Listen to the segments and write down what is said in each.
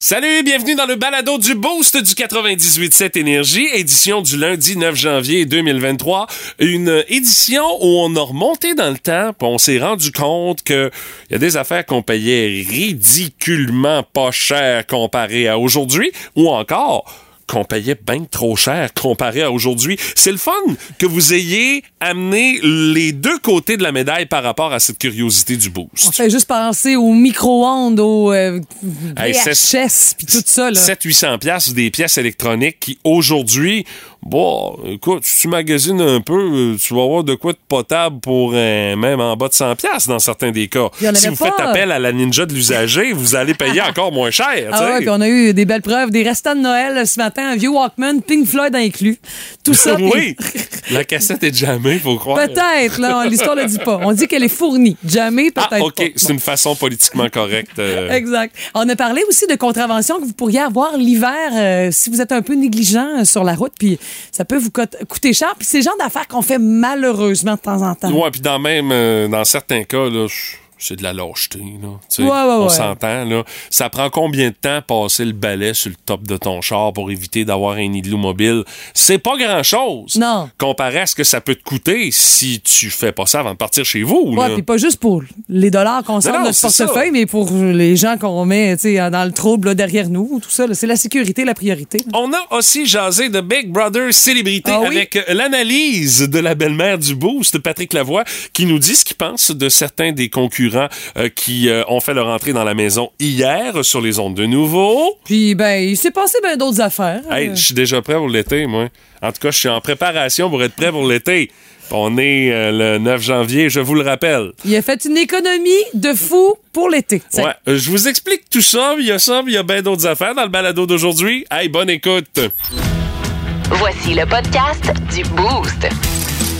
Salut, bienvenue dans le balado du Boost du 98.7 Énergie, édition du lundi 9 janvier 2023. Une édition où on a remonté dans le temps, puis on s'est rendu compte que y a des affaires qu'on payait ridiculement pas cher comparé à aujourd'hui, ou encore qu'on payait bien trop cher comparé à aujourd'hui. C'est le fun que vous ayez amené les deux côtés de la médaille par rapport à cette curiosité du On boost. fait juste penser aux micro-ondes, aux euh, Hey, VHS, puis tout ça. Là. 700-800 pièces des pièces électroniques qui, aujourd'hui, bon, écoute, si tu magasines un peu, euh, tu vas avoir de quoi de potable pour euh, même en bas de 100 pièces dans certains des cas. Il Si vous faites appel à la ninja de l'usager, vous allez payer encore moins cher. Ah ouais, puis on a eu des belles preuves, des restants de Noël ce matin, un vieux Walkman, Pink Floyd inclus. Tout ça. oui, la cassette est jamais, faut croire. Peut-être, là, l'histoire ne le dit pas. On dit qu'elle est fournie. Jamais, peut-être Ah, OK, pas. c'est une façon politiquement correcte. euh. Exact. On a parlé aussi de contraventions que vous pourriez avoir l'hiver euh, si vous êtes un peu négligent euh, sur la route, puis ça peut vous coûte- coûter cher. Puis c'est le genre d'affaires qu'on fait malheureusement de temps en temps. Ouais, puis dans même euh, dans certains cas là, c'est de la lâcheté là. Ouais, ouais, on ouais. s'entend là. Ça prend combien de temps passer le balai sur le top de ton char pour éviter d'avoir un igloo mobile? C'est pas grand-chose. Non. Comparé à ce que ça peut te coûter si tu fais pas ça avant de partir chez vous Ouais, puis pas juste pour les dollars qu'on sort de notre portefeuille, ça. mais pour les gens qu'on met tu sais, dans le trouble là, derrière nous, tout ça. C'est la sécurité, la priorité. On a aussi jasé de Big Brother Célébrité Ah avec euh, l'analyse de la belle-mère du Boost, Patrick Lavoie, qui nous dit ce qu'il pense de certains des concurrents euh, qui euh, ont fait leur entrée dans la maison hier sur les ondes de nouveau. Puis, ben, il s'est passé bien d'autres affaires. Hey, Euh, je suis déjà prêt pour l'été, moi. En tout cas, je suis en préparation pour être prêt pour l'été. On est euh, le 9 janvier, je vous le rappelle. il a fait une économie de fou pour l'été. Ouais, euh, je vous explique tout ça, mais il y a ça, mais il y a bien d'autres affaires dans le balado d'aujourd'hui. Hey, bonne écoute. Voici le podcast du Boost.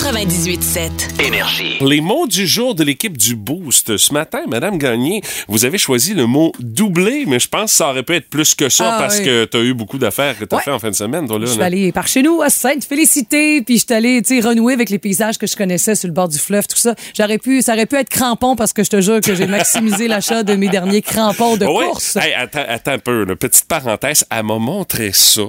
98.7. Énergie. Les mots du jour de l'équipe du Boost. Ce matin, Madame Gagné, vous avez choisi le mot doublé, mais je pense que ça aurait pu être plus que ça Ah, parce oui. que tu as eu beaucoup d'affaires que tu as Ouais. fait en fin de semaine, toi, là. Je suis allée par chez nous à Sainte-Félicité, puis je suis allée, tu sais, renouer avec les paysages que je connaissais sur le bord du fleuve, tout ça. J'aurais pu, ça aurait pu être crampon parce que je te jure que j'ai maximisé l'achat de mes derniers crampons de Ouais. course. Hey, attends, attends un peu, là. petite parenthèse, elle m'a montré ça.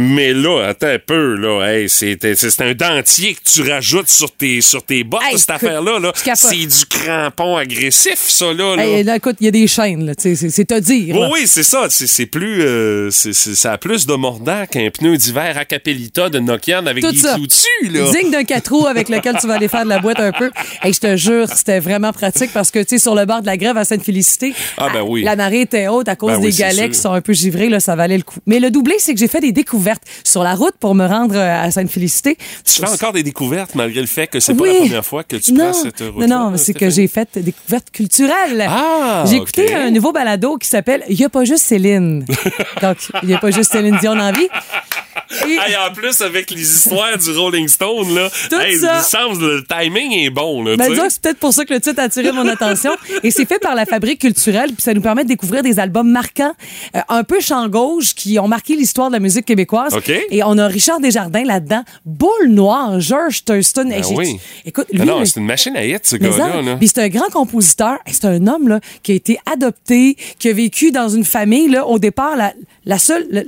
Mais là, attends un peu, là, hey, c'est c'est un dentier que tu rajoutes sur tes, sur tes bottes, Hey, cette affaire-là. Là. C'est du crampon agressif, ça, là. là. Hey, là, écoute, il y a des chaînes, là, c'est- te dire. Oui, là. oui, c'est ça. C'est plus. euh, ça a plus de mordant qu'un pneu d'hiver à Capellita de Nokian avec Tout des clous dessus, là. Digne d'un 4 roues avec lequel tu vas aller faire de la boîte un peu. Et je te jure, c'était vraiment pratique parce que, tu sais, sur le bord de la grève à Sainte-Félicité, Ah, ben oui. la marée était haute à cause Ben des oui, galets qui sont un peu givrés, là, ça valait le coup. Mais le doublé, c'est que j'ai fait des découvertes sur la route pour me rendre euh, à Sainte-Félicité. Tu fais encore des découvertes malgré le fait que c'est pas Oui. la première fois que tu non, prends cette route. Non, non, c'est que j'ai fait des découvertes culturelles. Ah, J'ai écouté un nouveau balado qui s'appelle Il n'y a pas juste Céline. Donc, il n'y a pas juste Céline Dion en vie. Et- Hey, en plus, avec les histoires du Rolling Stone, là, hey, ça. semble le timing est bon. Là, Ben, c'est peut-être pour ça que le titre a attiré mon attention. Et c'est fait par la Fabrique culturelle, puis ça nous permet de découvrir des albums marquants, euh, un peu champ gauche, qui ont marqué l'histoire de la musique québécoise. Et on a Richard Desjardins là-dedans, Boule Noire, George Thurston. Ben oui. Écoute, Ah lui, non, c'est une machine à hit, ce gars-là. puis c'est un grand compositeur. C'est un homme là, qui a été adopté, qui a vécu dans une famille. Là, au départ, la, la seule, la,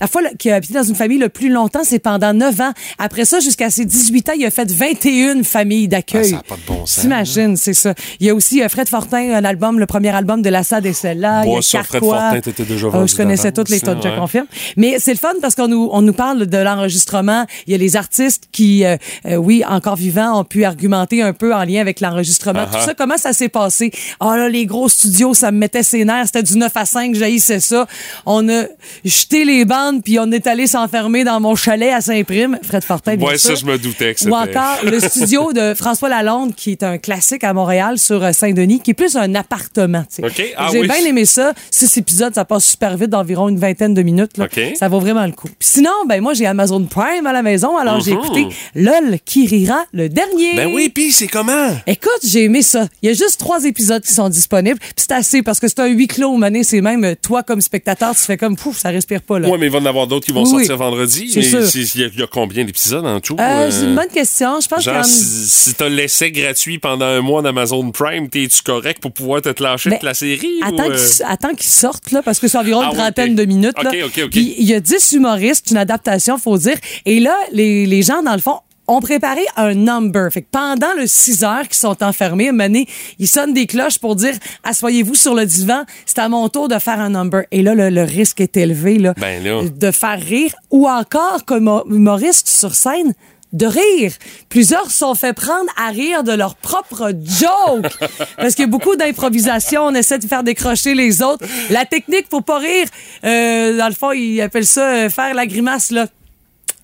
la fois là, qu'il a habité dans une famille le plus longtemps, c'est pendant 9 ans. Après ça, jusqu'à ses 18 ans, il a fait 21 familles d'accueil. Ah, ça a pas de bon sens. T'imagines, c'est ça. Il y a aussi euh, Fred Fortin, un album, le premier album de La Sade et celle-là. Bon, il y a Fred. Fortin, t'étais déjà Euh, vendu Je connaissais toutes les tonnes, je ouais. confirme. Mais c'est le fun parce qu'on nous, on nous parle de l'enregistrement. Il y a les artistes qui, euh, euh, oui, encore vivants, ont pu argumenter un peu en lien avec l'enregistrement. Uh-huh. Tout ça, comment ça s'est passé? Ah là, les gros studios, ça me mettait ses nerfs. C'était du 9 à 5, j'haïssais ça. On a jeté les bandes, puis on est allé s'enfermer dans mon chalet à Saint-Prime. Fred Fortin, bien Ouais, ça, je me doutais que Ou encore le studio de François Lalonde, qui est un classique à Montréal sur euh, Saint-Denis, qui est plus un appartement. tu sais. OK. Ah J'ai oui. bien aimé ça. Six épisodes, ça passe super vite, d'environ une vingtaine de minutes. là. OK. Ça vaut vraiment le coup. Puis sinon, ben moi, j'ai Amazon Prime à la maison, alors j'ai Mhm. écouté LOL qui rira le dernier. Ben oui, puis c'est comment? Écoute, j'ai aimé ça. Il y a juste trois épisodes qui sont disponibles. Puis c'est assez parce que c'est un huis clos, mané. C'est même euh, toi comme spectateur, tu fais comme pouf, ça respire pas là. Ouais, mais il va y en avoir d'autres qui vont Oui. sortir vendredi. Mais Il y, a- il y a combien d'épisodes en tout? Euh, euh? C'est une bonne question. Je pense Genre, si, si t'as l'essai gratuit pendant un mois d'Amazon Prime, t'es-tu correct pour pouvoir te lâcher Ben, toute la série? Attends ou, euh? qu'ils sortent, là, parce que c'est environ Ah une oui, trentaine de minutes. Là. Il y a 10 humoristes, une adaptation, faut dire. Et là, les, les gens, dans le fond, ont préparé un number. Fait que pendant le 6 heures qu'ils sont enfermés, donné, ils sonnent des cloches pour dire Assoyez-vous sur le divan, c'est à mon tour de faire un number. Et là, le, le risque est élevé là, Ben là. de faire rire ou encore, comme humoriste sur scène, de rire. Plusieurs sont fait prendre à rire de leur propre joke. Parce qu'il y a beaucoup d'improvisation. On essaie de faire décrocher les autres. La technique pour pas rire, euh, dans le fond, ils appellent ça euh, faire la grimace, là.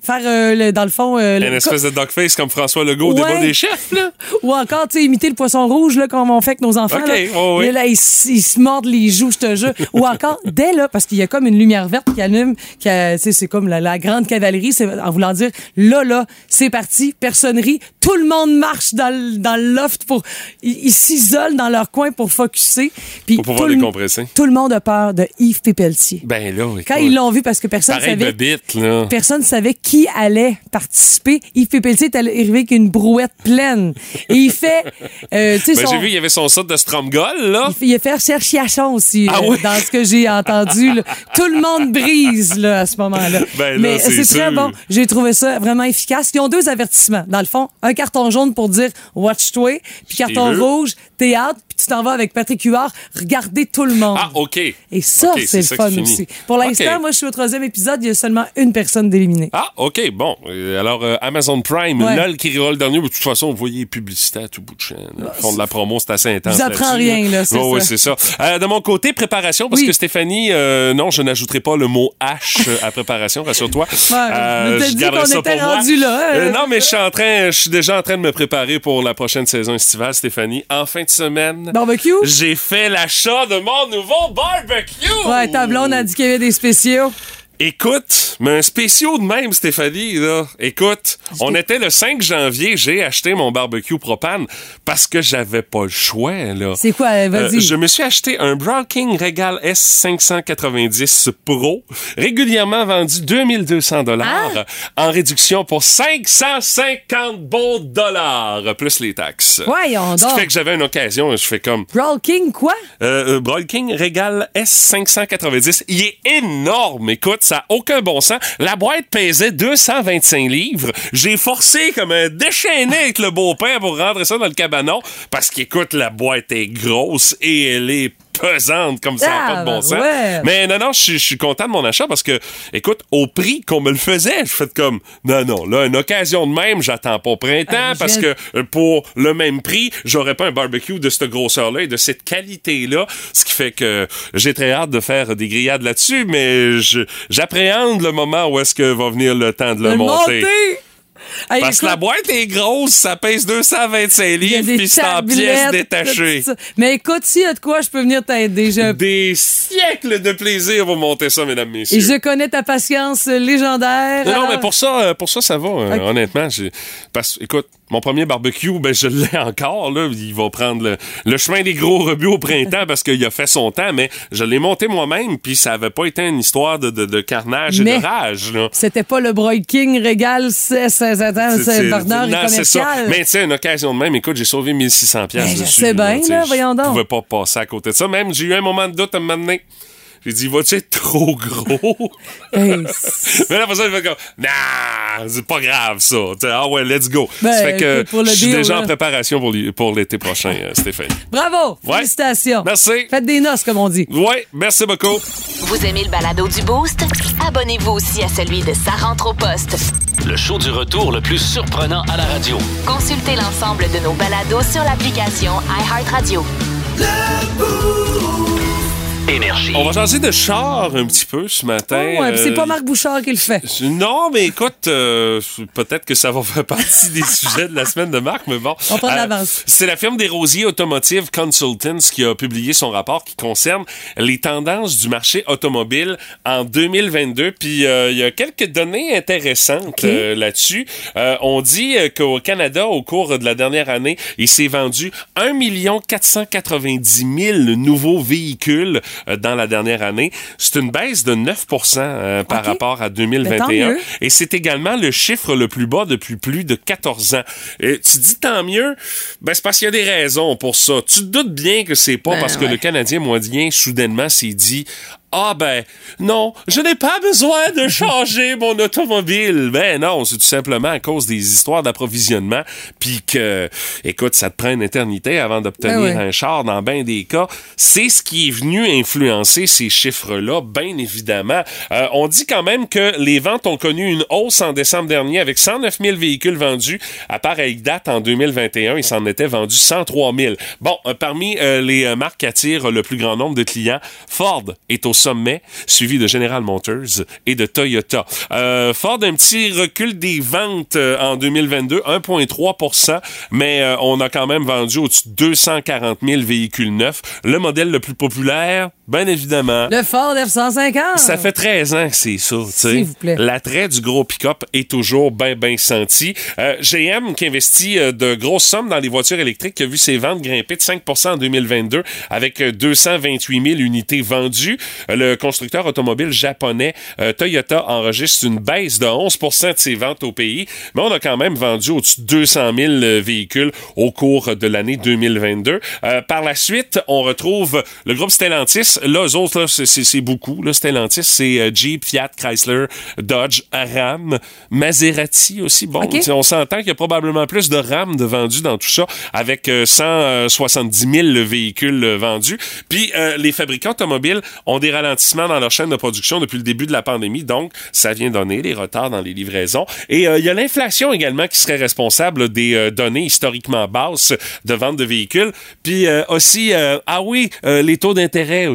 Faire, euh, le- dans le fond... euh, le- Une espèce de dogface comme François Legault au Ouais. débat des chefs, là? ou encore, tu sais, imiter le poisson rouge, là, comme on fait avec nos enfants. OK, là. oh oui. Là, ils, se mordent les joues, je te jure. ou encore, dès là, parce qu'il y a comme une lumière verte qui allume, qui c'est comme la, la grande cavalerie, c'est en voulant dire, là, là, c'est parti, personne rit, tout le monde marche dans, le- dans le loft pour, ils s'isolent dans leur coin pour focusser. Puis Pour pouvoir tout le- décompresser. Tout le monde a peur de Yves Pépeltier. Ben là. Quand ils l'ont vu, parce que personne savait Bebite, là. personne ne savait qui allait participer. Yves Pépeltier est arrivé avec une brouette pleine. Et il fait, euh, Ben, son- j'ai vu, il y avait son set de Stromgol, là. il fait, il a fait cherchiachon aussi, Ah euh, oui? dans ce que j'ai entendu. là. Tout le monde brise là, à ce moment-là. Ben Mais c'est très bon. J'ai trouvé ça vraiment efficace. Ils ont deux avertissements. Dans le fond, un carton jaune pour dire watch-toi, puis carton rouge, théâtre, puis tu t'en vas avec Patrick Huard, regardez tout le monde. Ah, OK. Et ça, c'est le fun aussi. Pour l'instant, moi, je suis au troisième épisode, il y a seulement une personne d'éliminée. Ah, OK, bon. Euh, alors, euh, Amazon Prime, Ouais. LOL qui rira le dernier. De toute façon, vous voyez les publicités à tout bout de champ. là. Ils font de la promo, c'est assez intense. Là-dessus, rien, là, c'est Ouais, ouais, ça. c'est ça. Euh, de mon côté, préparation, parce Oui. que Stéphanie, euh, non, je n'ajouterai pas le mot H à préparation, rassure-toi. je m'étais dit garderai qu'on ça était pour moi. rendu là, hein. Non, mais je suis en train, je suis déjà en train de me préparer pour la prochaine saison estivale, Stéphanie. En fin de semaine, Barbecue? j'ai fait l'achat de mon nouveau barbecue. Ouais, ta blonde a dit qu'il y avait des spéciaux. Écoute, mais un spécial de même, Stéphanie, là. Écoute, on était le 5 janvier, j'ai acheté mon barbecue propane parce que j'avais pas le choix, là. C'est quoi? Euh, Vas-y. je me suis acheté un Brown King Regal S590 Pro, régulièrement vendu 2200 dollars, Ah! en réduction pour 550 bons dollars, plus les taxes. Voyons Ce qui fait que j'avais une occasion, je fais comme, Brawl King, quoi? euh, euh, Broil King Regal S590. Il est énorme. Écoute, ça n'a aucun bon sens. La boîte pesait 225 livres. J'ai forcé comme un déchaîné avec le beau-père pour rentrer ça dans le cabanon parce qu'écoute, la boîte est grosse et elle est pesante comme ça, n'a pas de bon sens. Tabarouette. Mais non, non, je suis- je suis content de mon achat parce que, écoute, au prix qu'on me le faisait, je fais comme, non, non, là, une occasion de même, j'attends pas au printemps Ah, parce que euh, pour le même prix, j'aurais pas un barbecue de cette grosseur-là et de cette qualité-là. Ce qui fait que j'ai très hâte de faire des grillades là-dessus, mais j'appréhende le moment où est-ce que va venir le temps de le, Le monter. monter! Hey, Parce que la boîte est grosse, ça pèse 225 il y a livres, puis c'est en pièces détachées. Mais écoute, s'il y a de quoi, je peux venir t'aider. Je... Des siècles de plaisir pour monter ça, mesdames, messieurs. Et je connais ta patience légendaire. Non, mais pour ça, euh, pour ça, ça va, euh, honnêtement. Parce, écoute, mon premier barbecue, ben, je l'ai encore, là. Il va prendre le, le chemin des gros rebuts au printemps parce qu'il a fait son temps, mais je l'ai monté moi-même, puis ça avait pas été une histoire de, de, de carnage et Mais- de rage. C'était pas le Broil King régal, c'est c'est- c'est- c'est- c'est et non, c'est ça. commercial. Mais tu sais, une occasion de même, écoute, j'ai sauvé 1600 pièces Ben, je dessus. sais bien, là, je voyons donc. pouvais pas passer à côté de ça. Même, j'ai eu un moment de doute à moment donné. J'ai dit, va-tu être trop gros? Hey, Mais là, pour ça, je fais comme, nah, c'est pas grave, ça. Ah ouais, let's go. Ben, ça fait que le je suis déjà là. en préparation pour l'été prochain, euh, Stéphanie. Bravo! Ouais. Félicitations! Merci. Faites des noces, comme on dit. Ouais, merci beaucoup. Vous aimez le balado du Boost? Abonnez-vous aussi à celui de Sa rentre au poste. Le show du retour le plus surprenant à la radio. Consultez l'ensemble de nos balados sur l'application iHeartRadio. Énergie. On va changer de char un petit peu ce matin. Oh, ouais, puis c'est Euh, pas Marc Bouchard qui le fait. Non, mais écoute, euh, peut-être que ça va faire partie des sujets de la semaine de Marc, mais bon. On prend de Euh, l'avance. C'est la firme des Rosiers Automotive Consultants qui a publié son rapport qui concerne les tendances du marché automobile en 2022. Puis euh, il y a quelques données intéressantes euh, là-dessus. Euh, on dit euh, qu'au Canada, au cours de la dernière année, il s'est vendu 1 490 000 nouveaux véhicules, euh, dans la dernière année. C'est une baisse de 9% euh, par rapport à Ben, 2021. tant mieux. Et c'est également le chiffre le plus bas depuis plus de 14 ans. Et tu dis tant mieux, ben c'est parce qu'il y a des raisons pour ça. Tu te doutes bien que c'est pas Ben, parce que le Canadien moyen soudainement s'est dit ah ben non, je n'ai pas besoin de changer mon automobile. Ben non, c'est tout simplement à cause des histoires d'approvisionnement, puis que, écoute, ça te prend une éternité avant d'obtenir Ben ouais. un char dans bien des cas. C'est ce qui est venu influencer ces chiffres-là, bien évidemment. Euh, on dit quand même que les ventes ont connu une hausse en décembre dernier avec 109 000 véhicules vendus. À pareille date, en 2021, il s'en était vendu 103 000. Bon, euh, parmi euh, les marques qui attirent le plus grand nombre de clients, Ford est au sommet, suivi de General Motors et de Toyota. Euh, Ford, un petit recul des ventes euh, en 2022, 1,3 mais euh, on a quand même vendu au-dessus de 240 000 véhicules neufs. Le modèle le plus populaire, bien évidemment, Le Ford F-150. ça fait 13 ans que c'est ça. S'il vous plaît. L'attrait du gros pick-up est toujours bien, bien senti. Euh, GM, qui investit euh, de grosses sommes dans les voitures électriques, qui a vu ses ventes grimper de 5% en 2022 avec euh, 228 000 unités vendues. Euh, le constructeur automobile japonais euh, Toyota enregistre une baisse de 11% de ses ventes au pays, mais on a quand même vendu au-dessus de 200 000 euh, véhicules au cours de l'année 2022. Euh, par la suite, on retrouve le groupe Stellantis. Là, eux autres, c'est- beaucoup. Là, Stellantis, c'est euh, Jeep, Fiat, Chrysler, Dodge, Ram, Maserati aussi. Bon, on s'entend qu'il y a probablement plus de Ram de vendus dans tout ça, avec euh, 170 000 véhicules euh, vendus. Puis, euh, les fabricants automobiles ont des ralentissements dans leur chaîne de production depuis le début de la pandémie, donc ça vient donner des retards dans les livraisons. Et euh, il y a l'inflation également qui serait responsable des euh, données historiquement basses de vente de véhicules. Puis euh, aussi, euh, ah oui, euh, les taux d'intérêt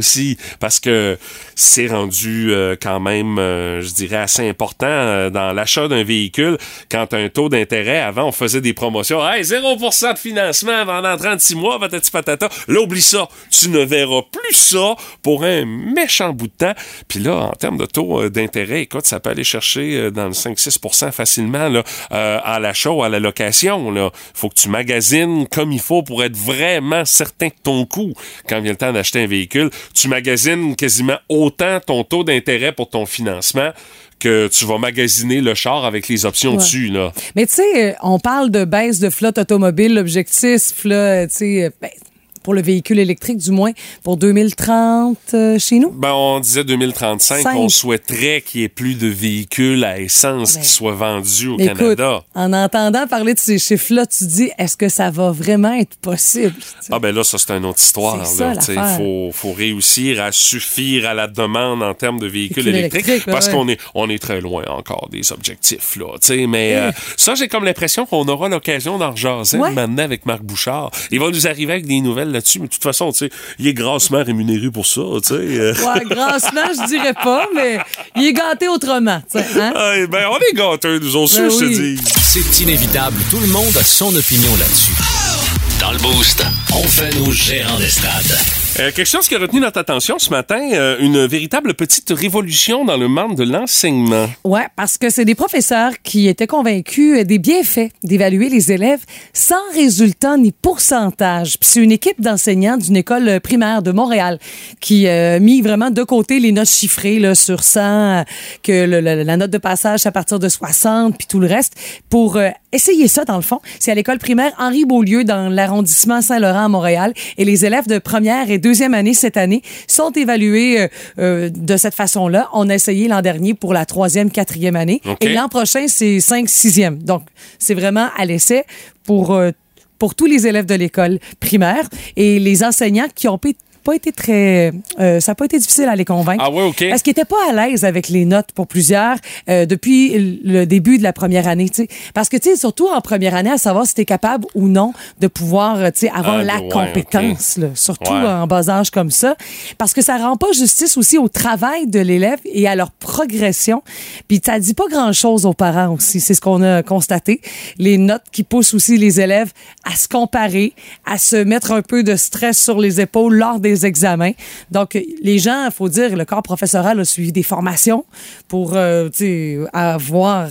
parce que c'est rendu euh, quand même, euh, je dirais, assez important euh, dans l'achat d'un véhicule. Quand un taux d'intérêt, avant, on faisait des promotions. Hey, 0% de financement pendant 36 mois, patati patata. Là, oublie ça. Tu ne verras plus ça pour un méchant bout de temps. Puis là, en termes de taux euh, d'intérêt, écoute, ça peut aller chercher euh, dans le 5-6 facilement là, euh, à l'achat ou à la location. Là. faut que tu magasines comme il faut pour être vraiment certain de ton coût quand vient le temps d'acheter un véhicule. Tu magasines quasiment autant ton taux d'intérêt pour ton financement que tu vas magasiner le char avec les options Ouais. dessus. Là. Mais tu sais, euh, on parle de baisse de flotte automobile. L'objectif, là, tu sais, euh, ben, pour le véhicule électrique, du moins, pour 2030 euh, chez nous? Ben, on disait 2035, Cinq. on souhaiterait qu'il y ait plus de véhicules à essence Ben, qui soient vendus au Écoute, Canada. en entendant parler de ces chiffres-là, tu dis, est-ce que ça va vraiment être possible? Ah ben là, ça c'est une autre histoire. Il faut, faut réussir à suffire à la demande en termes de véhicules électriques, parce ouais. qu'on est, on est très loin encore des objectifs. Là, mais euh, ça, j'ai comme l'impression qu'on aura l'occasion d'en rejaser Ouais. maintenant avec Marc Bouchard. Il va nous arriver avec des nouvelles là-dessus, mais de toute façon, tu sais, il est grassement rémunéré pour ça. tu sais. euh. Ouais, grassement, je dirais pas, mais il est gâté autrement. tu sais, Hein? Ah, ben, on est gâteux, nous autres, Ben je te oui. dis. C'est inévitable, tout le monde a son opinion là-dessus. Dans le Boost, on fait nos gérants d'estrade. Euh, quelque chose qui a retenu notre attention ce matin, euh, une véritable petite révolution dans le monde de l'enseignement. Ouais, parce que c'est des professeurs qui étaient convaincus des bienfaits d'évaluer les élèves sans résultat ni pourcentage. Puis c'est une équipe d'enseignants d'une école primaire de Montréal qui a mis vraiment de côté les notes chiffrées là, sur 100, euh, que la note de passage à partir de 60, puis tout le reste, pour euh, essayer ça dans le fond. C'est à l'école primaire Henri Beaulieu dans l'arrondissement Saint-Laurent à Montréal. Et les élèves de première et deuxième année cette année sont évalués euh, euh, de cette façon-là. On a essayé l'an dernier pour la troisième, quatrième année. Et l'an prochain, c'est cinq, sixième. Donc, c'est vraiment à l'essai pour, euh, pour tous les élèves de l'école primaire et les enseignants qui ont pu- pas été très... euh, ça n'a pas été difficile à les convaincre. Ah ouais, OK. Parce qu'ils n'étaient pas à l'aise avec les notes pour plusieurs euh, depuis le début de la première année. tu sais. Parce que, tu sais, surtout en première année, à savoir si tu es capable ou non de pouvoir euh, tu sais, avoir Ah, la ouais, compétence, là, surtout Ouais. en bas âge comme ça. Parce que ça rend pas justice aussi au travail de l'élève et à leur progression. Puis ça dit pas grand-chose aux parents aussi. C'est ce qu'on a constaté. Les notes qui poussent aussi les élèves à se comparer, à se mettre un peu de stress sur les épaules lors des examens. Donc, les gens, il faut dire, le corps professoral a suivi des formations pour euh, avoir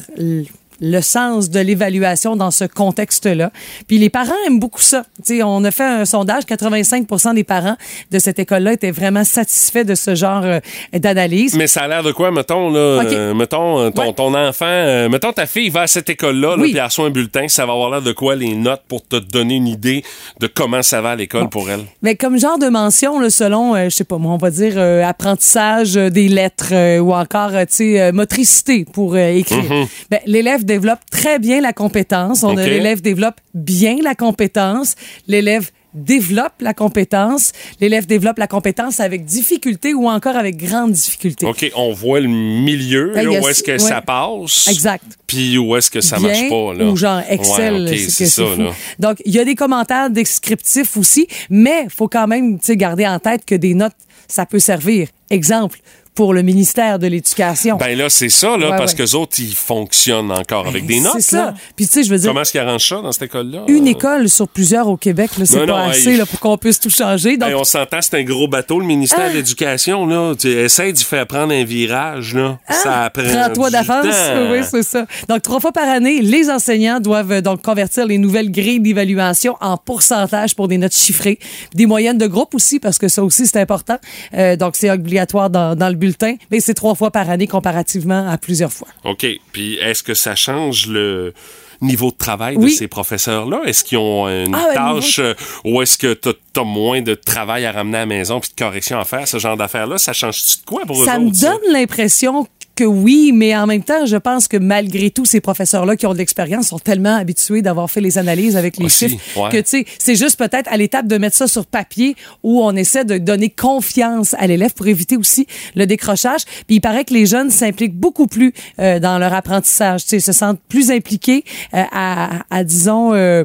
le sens de l'évaluation dans ce contexte-là. Puis les parents aiment beaucoup ça. Tu sais, on a fait un sondage, 85 des parents de cette école-là étaient vraiment satisfaits de ce genre euh, d'analyse. Mais ça a l'air de quoi, mettons, là, euh, mettons, euh, ton, Ouais. ton enfant, euh, mettons, ta fille va à cette école-là, là, Oui. puis elle reçoit un bulletin, ça va avoir l'air de quoi les notes pour te donner une idée de comment ça va à l'école pour elle? Mais comme genre de mention, là, selon, je sais pas moi, on va dire apprentissage des lettres ou encore, tu sais, motricité pour écrire. Ben, l'élève développe très bien la compétence. On a l'élève développe bien la compétence. L'élève développe la compétence. L'élève développe la compétence avec difficulté ou encore avec grande difficulté. OK, on voit le milieu, Ben, là, où est-ce que ouais. ça passe. Exact. Puis où est-ce que ça bien marche pas, là. ou genre Excel, Ouais, OK, c'est ça, là. Donc, il y a des commentaires descriptifs aussi, mais faut quand même garder en tête que des notes, ça peut servir. Exemple, pour le ministère de l'Éducation. Ben là, c'est ça, là, Ouais, parce ouais. que autres, ils fonctionnent encore avec des notes. C'est ça. Puis tu sais, je veux dire, Comment est-ce qu'ils arrangent ça dans cette école-là? une Euh, école sur plusieurs au Québec, là, c'est pas non, assez hey. là, pour qu'on puisse tout changer. Donc, hey, on s'entend, c'est un gros bateau, le ministère Ah. de l'Éducation, là. Tu essaies d'y faire prendre un virage, là. ça prend Ah, Prends-toi d'avance. Oui, c'est ça. Donc, trois fois par année, les enseignants doivent euh, donc convertir les nouvelles grilles d'évaluation en pourcentage pour des notes chiffrées. Des moyennes de groupe aussi, parce que ça aussi, c'est important. Euh, donc, c'est obligatoire dans, dans le bulletin. Mais c'est trois fois par année comparativement à plusieurs fois. OK. Puis est-ce que ça change le niveau de travail Oui. de ces professeurs-là? Est-ce qu'ils ont une Ah, tâche euh, ou est-ce que t'as as moins de travail à ramener à la maison puis de correction à faire, ce genre d'affaires-là? Ça change-tu de quoi pour eux Ça me ça? donne l'impression que oui, mais en même temps, je pense que malgré tout, ces professeurs-là qui ont de l'expérience sont tellement habitués d'avoir fait les analyses avec les Aussi, chiffres ouais. que, tu sais, c'est juste peut-être à l'étape de mettre ça sur papier où on essaie de donner confiance à l'élève pour éviter aussi le décrochage. Puis il paraît que les jeunes s'impliquent beaucoup plus euh, dans leur apprentissage, tu sais, se sentent plus impliqués euh, à, à, disons... euh,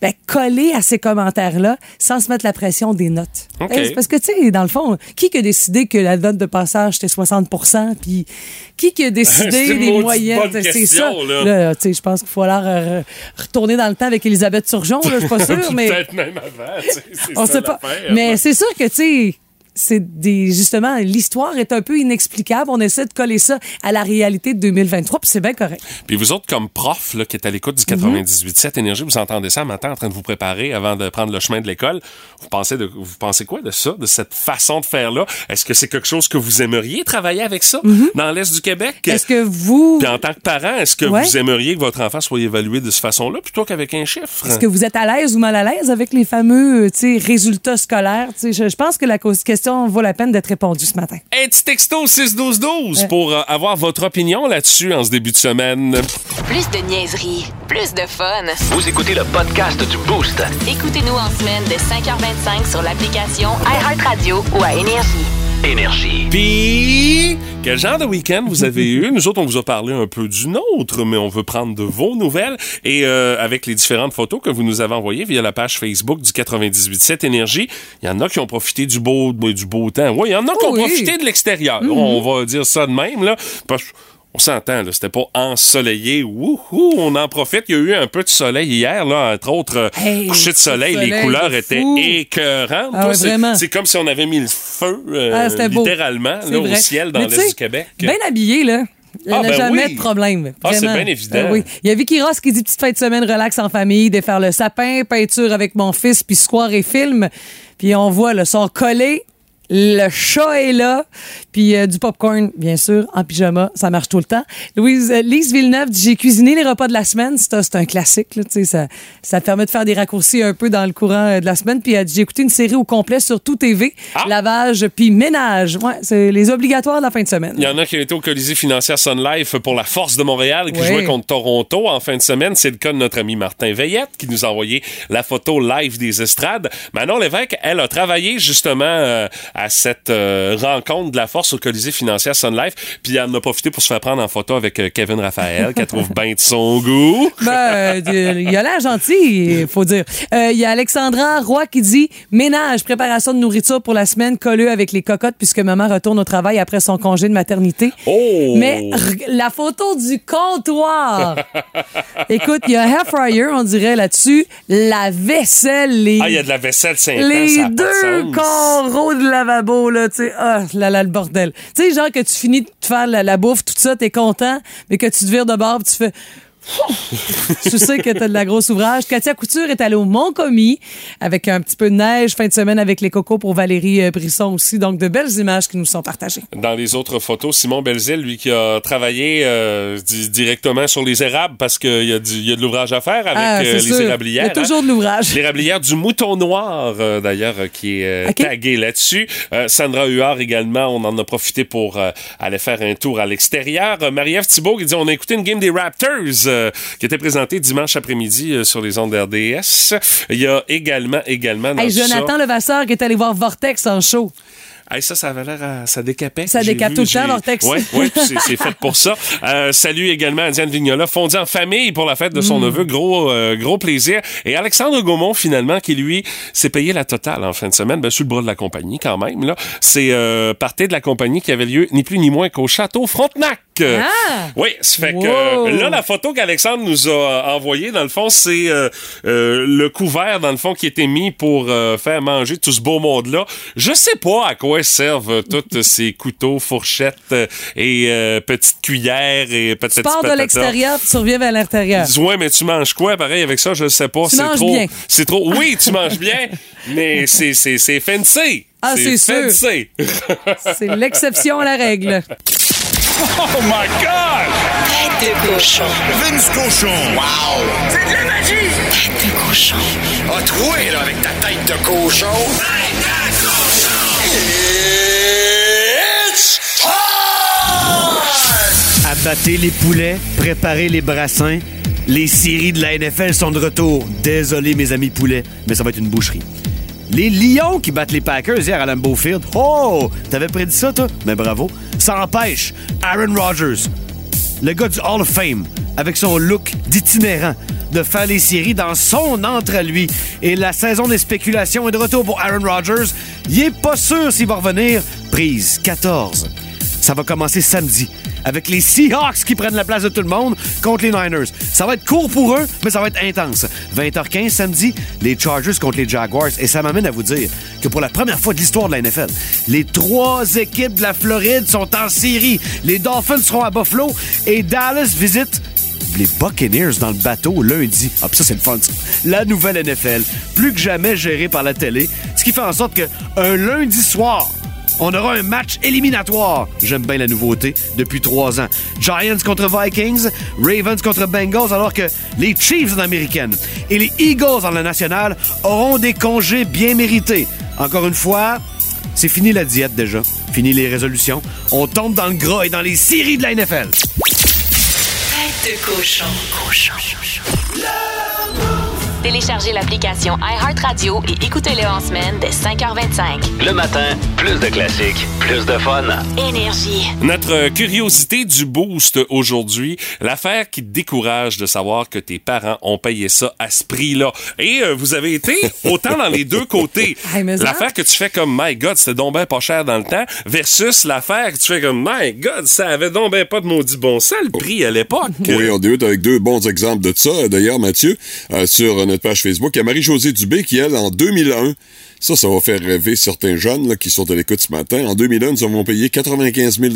ben, coller à ces commentaires-là sans se mettre la pression des notes. C'est Parce que, tu sais, dans le fond, qui qui a décidé que la note de passage c'était 60% puis qui qui a décidé des bonne C'est ça. là. tu sais, je pense qu'il faut alors euh, retourner dans le temps avec Elisabeth Turgeon, là, je suis pas sûre, mais Peut-être même avant, on sait pas. Mais c'est sûr que, tu sais, c'est des justement l'histoire est un peu inexplicable. On essaie de coller ça à la réalité de 2023, puis c'est bien correct. Puis vous autres, comme prof là, qui êtes à l'écoute du Mhm. 98.7 Énergie, vous entendez ça matin en train de vous préparer avant de prendre le chemin de l'école. Vous pensez de, vous pensez quoi de ça, de cette façon de faire-là? Est-ce que c'est quelque chose que vous aimeriez travailler avec ça dans l'Est du Québec? Mhm. Est-ce que vous Puis en tant que parent, est-ce que Ouais. vous aimeriez que votre enfant soit évalué de cette façon-là plutôt qu'avec un chiffre? Est-ce que vous êtes à l'aise ou mal à l'aise avec les fameux euh, résultats scolaires? Je, je pense que la cause- question vaut la peine d'être répondue ce matin. Un petit texto 61212 pour euh, avoir votre opinion là-dessus en ce début de semaine. Plus de niaiserie, plus de fun. Vous écoutez le podcast du Boost. Écoutez-nous en semaine de 5h25 sur l'application iHeartRadio ou à Énergie. Énergie. Puis, quel genre de week-end vous avez eu? Nous autres, on vous a parlé un peu du nôtre, mais on veut prendre de vos nouvelles. Et euh, avec les différentes photos que vous nous avez envoyées via la page Facebook du 98.7 Énergie, il y en a qui ont profité du beau, du beau temps. Oui, il y en a qui ont Oui. profité de l'extérieur. On va dire ça de même, là. Parce on s'entend, c'était pas ensoleillé. Wouhou, on en profite. Il y a eu un peu de soleil hier, là, entre autres. euh, Hey, coucher de soleil, le les couleurs étaient écœurantes. Ah ouais, c'est- comme si on avait mis le feu, euh, Ah, littéralement, là, au ciel dans l'Est du Québec. Bien habillé, là. Il Ah, n'a ben jamais oui. de problème. Ah, c'est bien évident. Euh, oui. Il y a Vicky Ross qui dit petite fin de semaine relax en famille, défaire le sapin, peinture avec mon fils, puis soir et film. Puis on voit le son collé. Le chat est là, puis euh, du popcorn, bien sûr, en pyjama, ça marche tout le temps. Louise, euh, Lise Villeneuve dit J'ai cuisiné les repas de la semaine. C'est un, classique, là, tu sais, ça, ça permet de faire des raccourcis un peu dans le courant euh, de la semaine. Puis elle dit J'ai écouté une série au complet sur tout TV, Ah! lavage, puis ménage. Ouais, c'est les obligatoires de la fin de semaine. Il y en a qui ont été au Colisée financière Sun Life pour la Force de Montréal qui Oui. jouait contre Toronto en fin de semaine. C'est le cas de notre ami Martin Veillette qui nous a envoyé la photo live des estrades. Manon Lévesque, elle a travaillé justement euh, à cette euh, rencontre de la Force au Colisée financière Sun Life. Puis elle en a profité pour se faire prendre en photo avec euh, Kevin Raphaël qu'elle trouve bien de son goût. Ben, euh, il a l'air gentil, il faut dire. Il y a Alexandra Roy qui dit ménage, préparation de nourriture pour la semaine, colleux avec les cocottes puisque maman retourne au travail après son congé de maternité. Oh! Mais la photo du comptoir. Écoute, il y a un hair fryer, on dirait là-dessus, la vaisselle, les Ah, il y a de la vaisselle ça les de deux carreaux de lavabo, là, tu sais, ah, là, là, le bordel. Tu sais, genre que tu finis de faire la, bouffe, tout ça, t'es content, mais que tu te vires de bord, tu fais, tu sais que t'as de la grosse ouvrage. Katia Couture est allée au Mont-Commis avec un petit peu de neige, fin de semaine avec les cocos pour Valérie euh, Brisson aussi. Donc, de belles images qui nous sont partagées. Dans les autres photos, Simon Belzile, lui, qui a travaillé euh, di- directement sur les érables parce qu'il y, y a de l'ouvrage à faire avec Ah, euh, les sûr. érablières. Il y a toujours hein. de l'ouvrage. L'érablière du Mouton Noir, euh, d'ailleurs, qui est euh, OK. taguée là-dessus. Sandra Huard également, on en a profité pour aller faire un tour à l'extérieur. Marie-Ève Thibault qui dit on a écouté une game des Raptors euh, qui était présentée dimanche après-midi euh, sur les ondes RDS. Il y a également, également dans Hey, tout ça- Jonathan Levasseur qui est allé voir Vortex en show. Hey, ça, ça avait l'air à- Ça décapait. Ça décape vu, tout le temps, Vortex. Ouais, ouais, c'est, fait pour ça. Euh, salut également à Diane Vignola, fondue en famille pour la fête de Mm. son neveu. Gros, euh, gros plaisir. Et Alexandre Gaumont, finalement, qui lui s'est payé la totale en fin de semaine, ben, sur le bras de la compagnie quand même. Là. C'est euh, partie de la compagnie qui avait lieu ni plus ni moins qu'au château Frontenac. Ah! Oui, ça fait Wow. que là, la photo qu'Alexandre nous a euh, envoyée, dans le fond, c'est euh, euh, le couvert, dans le fond, qui était mis pour euh, faire manger tout ce beau monde-là. Je sais pas à quoi servent euh, tous ces couteaux, fourchettes euh, et euh, petites cuillères et peut-être Tu pars de l'extérieur, tu survives à l'intérieur. Ouais, mais tu manges quoi? Pareil, avec ça, je sais pas. Tu c'est manges trop. bien. C'est trop. Oui, tu manges bien, mais c'est, c'est, c'est fancy. Ah, c'est sûr. fancy. C'est l'exception à la règle. Oh my God! Tête de cochon. Vince Cochon. Wow! C'est de la magie! Tête de cochon. A troué, là, avec ta tête de cochon. Tête de cochon! It's time! Abattez les poulets, préparez les brassins. Les séries de la NFL sont de retour. Désolé, mes amis poulets, mais ça va être une boucherie. Les Lions qui battent les Packers hier à Lambeau Field. Oh! T'avais prédit ça, toi? Mais bravo. Ça empêche Aaron Rodgers, le gars du Hall of Fame, avec son look d'itinérant, de faire les séries dans son entre lui. Et la saison des spéculations est de retour pour Aaron Rodgers. Il est pas sûr s'il va revenir. Prise 14. Ça va commencer samedi avec les Seahawks qui prennent la place de tout le monde contre les Niners. Ça va être court pour eux, mais ça va être intense. 20h15 samedi, les Chargers contre les Jaguars. Et ça m'amène à vous dire que pour la première fois de l'histoire de la NFL, les trois équipes de la Floride sont en série. Les Dolphins seront à Buffalo et Dallas visite les Buccaneers dans le bateau lundi. Ah, ça, c'est le fun. La nouvelle NFL, plus que jamais gérée par la télé, ce qui fait en sorte que un lundi soir, on aura un match éliminatoire. J'aime bien la nouveauté depuis trois ans. Giants contre Vikings, Ravens contre Bengals, alors que les Chiefs en américaine et les Eagles en la nationale auront des congés bien mérités. Encore une fois, c'est fini la diète déjà. Fini les résolutions. On tombe dans le gras et dans les séries de la NFL. Tête de cochon. Cochon. Téléchargez l'application iHeartRadio et écoutez-le en semaine dès 5h25. Le matin, plus de classiques, plus de fun. Énergie. Notre curiosité du boost aujourd'hui, l'affaire qui te décourage de savoir que tes parents ont payé ça à ce prix-là. Et euh, vous avez été autant dans les deux côtés. L'affaire que tu fais comme My God, c'était donc ben pas cher dans le temps, versus l'affaire que tu fais comme My God, ça avait donc ben pas de maudit bon sens le prix à l'époque. Oui, on débute avec deux bons exemples de ça. D'ailleurs, Mathieu, euh, sur notre page Facebook, il y a Marie-Josée Dubé qui, elle, en 2001, ça, ça va faire rêver certains jeunes qui sont à l'écoute ce matin. En 2001, nous avons payé 95 000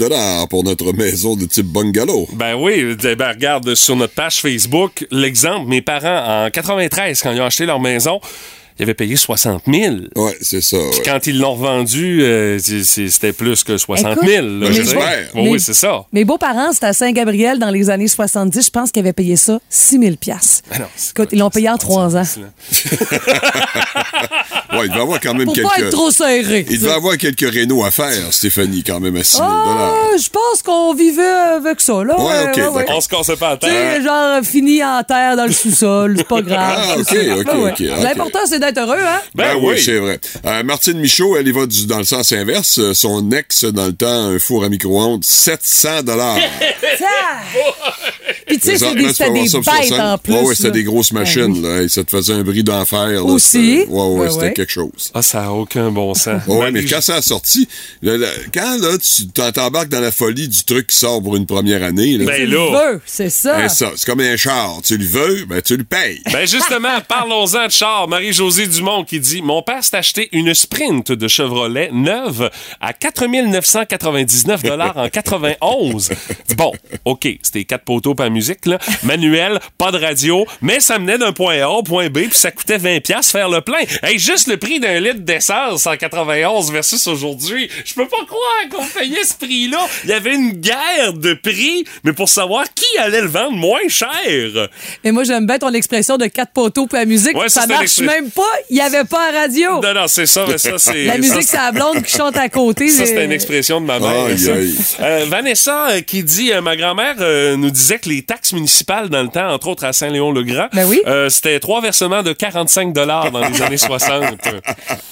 pour notre maison de type bungalow. Ben oui, eh ben regarde sur notre page Facebook l'exemple. Mes parents, en 93, quand ils ont acheté leur maison, ils avaient payé 60 000. Ouais, c'est ça. ouais. Quand ils l'ont revendu, euh, c'était plus que 60 Écoute, 000. là, ben, je j'espère. Oui, Mais- oui, c'est ça. Mes beaux-parents, c'était à Saint-Gabriel dans les années 70. Je pense qu'ils avaient payé ça 6 000 Ben non, Écoute, ils l'ont payé en trois ans. Ouais, il devait avoir quand même Pour quelques... pas être trop serré. Il devait avoir quelques rénaux à faire, Stéphanie, quand même, à 6 000 Ah, je pense qu'on vivait avec ça, là. Ouais, ok, d'accord. On se cassait pas la Tu sais, tête. genre, fini en terre dans le sous-sol, c'est pas grave. Ah, ok, ok, Ouais, ouais. ok. L'important, c'est d'être heureux, hein? Ben oui, oui. c'est vrai. Euh, Martine Michaud, elle y va du- dans le sens inverse. Euh, Son ex, dans le temps, un four à micro-ondes, 700 dollars. Tu sais, c'est des- c'était des bêtes en plus. Ouais, ouais, c'était des grosses machines, là. Et ça te faisait un bris d'enfer. Aussi? C'était- Ouais, ouais, Ouais, c'était ouais. quelque chose. Ah, ça a aucun bon sens. Ouais, Marie- mais quand ça a sorti, là, là, quand là, tu t'embarques dans la folie du truc qui sort pour une première année, là, Ben Tu le là. veux, c'est ça. ben ça, c'est comme un char. Tu le veux, ben tu le payes. Ben justement, parlons-en de char. Marie-Josée Dumont qui dit Mon père s'est acheté une Sprint de Chevrolet neuve à 4 999 en 91. Bon, OK, c'était quatre poteaux pas musique. Basique, là, manuel, pas de radio, mais ça menait d'un point A au point B, puis ça coûtait 20 pièces faire le plein. Hey, juste le prix d'un litre d'essence en 91 versus aujourd'hui, je peux pas croire qu'on payait ce prix-là. Il y avait une guerre de prix, mais pour savoir qui allait le vendre moins cher. Et moi, j'aime bien ton expression de quatre poteaux pour la musique. Ouais, ça, ça c'est marche même pas. Il y avait pas à radio. Non, non, c'est ça, mais ça, c'est... La musique, c'est- c'est la blonde qui chante à côté. Ça, c'était une expression de ma mère. Aïe, ça. aïe. Euh, Vanessa euh, qui dit, euh, ma grand-mère euh, nous disait que les taxes municipales dans le temps, entre autres à Saint-Léon-le-Grand, Ben oui. euh, c'était trois versements de 45 dollars dans les années 60.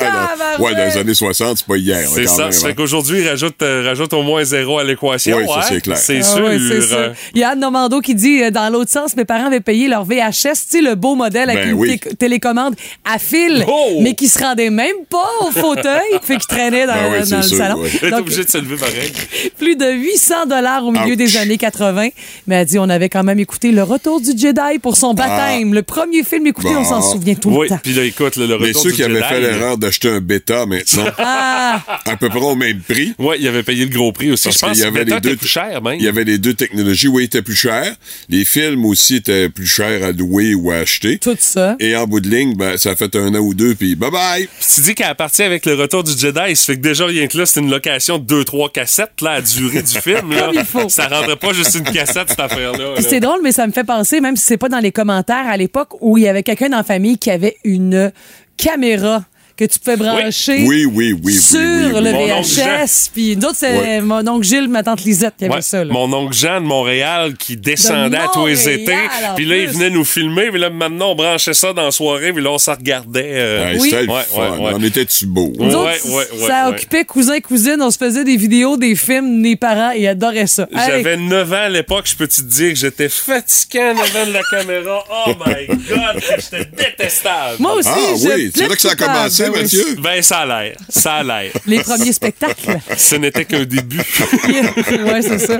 Ah, ben Ouais, dans les années 60, c'est pas hier. là, C'est ça. même, Ça hein. fait qu'aujourd'hui, il rajoute, euh, rajoute au moins zéro à l'équation. Oui, ça, hein? c'est clair. C'est Ah sûr. ouais, euh, Il y a Anne Normando qui dit euh, dans l'autre sens, mes parents avaient payé leur VHS, tu sais, le beau modèle avec Ben une oui. té- télécommande à fil, Oh! mais qui se rendait même pas au fauteuil, fait qu'il traînait dans, Ben oui, dans le sûr, salon. ouais. Elle obligée de se lever pareil. plus de 800 dollars au milieu Ouch. des années 80. Mais elle dit, on avait quand même écouté Le Retour du Jedi pour son baptême. Le premier film écouté, on s'en souvient tout Oui, le temps. puis là, écoute, le, le Mais retour ceux du qui avaient fait l'erreur d'acheter un bêta maintenant, Ah, à peu près au même prix, Ouais, il avait payé le gros prix aussi. Parce je pense qu'il y que avait les deux- plus cher, même. il y avait les deux technologies. Oui, étaient plus chers. Les films aussi étaient plus chers à louer ou à acheter. tout ça. Et en bout de ligne, ben, ça a fait un an ou deux, puis bye-bye. Puis tu dis qu'elle partie avec le retour du Jedi, ça fait que déjà rien que là, c'est une location de 2-3 cassettes là, à durée du film. Là. Comme il faut. Ça rendrait pas juste une cassette, cette affaire-là. C'est drôle, mais ça me fait penser, même si c'est pas dans les commentaires, à l'époque où il y avait quelqu'un dans la famille qui avait une caméra que tu pouvais brancher Oui, oui, oui, oui, sur oui, oui. le Mon oncle VHS. Puis d'autres, c'est mon oncle Gilles, ma tante Lisette qui avait Ouais, ça. là. Mon oncle Jean de Montréal qui descendait à tous les Montréal, étés. en Puis là, il plus. venait nous filmer. Puis là, maintenant, on branchait ça dans la soirée. Puis là, on s'en regardait. euh, Ouais, Oui. C'était le Ouais, fun. ouais, ouais. On était-tu beau? Nous Ouais, autres, ouais, ouais, ça ouais. occupait cousins, cousines. On se faisait des vidéos, des films, mes parents, et ils adoraient ça. J'avais 9 ans à l'époque, je peux te dire que j'étais fatiguant devant de la caméra. Oh my God, que j'étais détestable. Moi aussi, Ah oui, c'est là que ça a commencé, Mathieu. Ben, ça a l'air. Ça a l'air. Les premiers spectacles. Ce n'était qu'un début. ouais, c'est ça.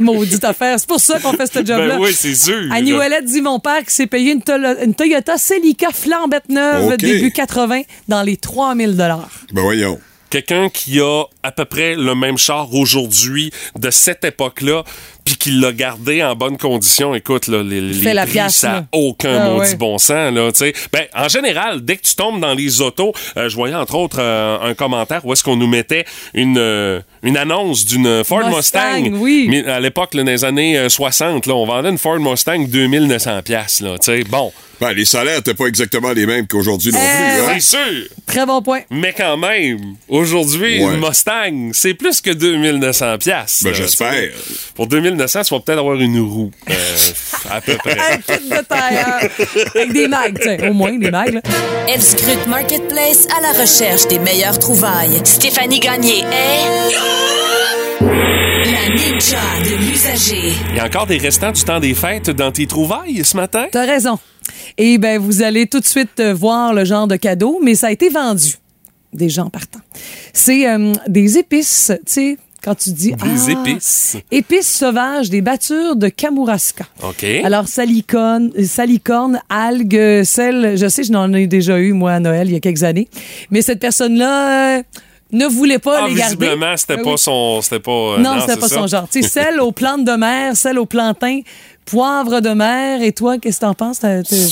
Maudite affaire. C'est pour ça qu'on fait ce job-là. ben oui, c'est sûr. Annie Ouellette dit mon père qui s'est payé une, Toyota Celica flambette neuve début 80 dans les 3000 dollars. Ben voyons. Quelqu'un qui a à peu près le même char aujourd'hui de cette époque-là, puis qui l'a gardé en bonne condition, écoute, là, les, les fait la prix, pièce, ça n'a aucun Ah, maudit ouais. bon sens, là, tu sais. Ben, en général, dès que tu tombes dans les autos, euh, je voyais entre autres euh, un commentaire où est-ce qu'on nous mettait une, euh, une annonce d'une Ford Mustang, Mustang. oui. Mais à l'époque, dans les années euh, 60, là, on vendait une Ford Mustang 2900 pièces là, tu sais. Bon, Ben, les salaires n'étaient pas exactement les mêmes qu'aujourd'hui non plus. hein? c'est sûr. Très bon point. Mais quand même, aujourd'hui, Ouais. une Mustang, c'est plus que 2900 pièces. Ben, j'espère. Pour 2900, tu vas peut-être avoir une roue. euh, à peu près. Un kit de tailleur. Avec des mags, tiens, au moins des mags. là. Elle scrute Marketplace à la recherche des meilleures trouvailles. Stéphanie Gagné est La ninja de l'usager. Il y a encore des restants du temps des fêtes dans tes trouvailles ce matin? T'as raison. Et ben vous allez tout de suite euh, voir le genre de cadeau, mais ça a été vendu. Des gens partant. C'est euh, des épices, tu sais, quand tu dis... Des ah, épices? Épices sauvages, des battures de Kamouraska. OK. Alors, salicorne, euh, salicorne, algues, sel, je sais, je n'en ai déjà eu, moi, à Noël, il y a quelques années. Mais cette personne-là euh, ne voulait pas Ah, les garder. visiblement, c'était Ah pas oui. son. C'était pas. euh, Non, c'était pas ça. son genre. Tu sais, sel aux plantes de mer, sel aux plantains, poivre de mer. Et toi, qu'est-ce que t'en penses?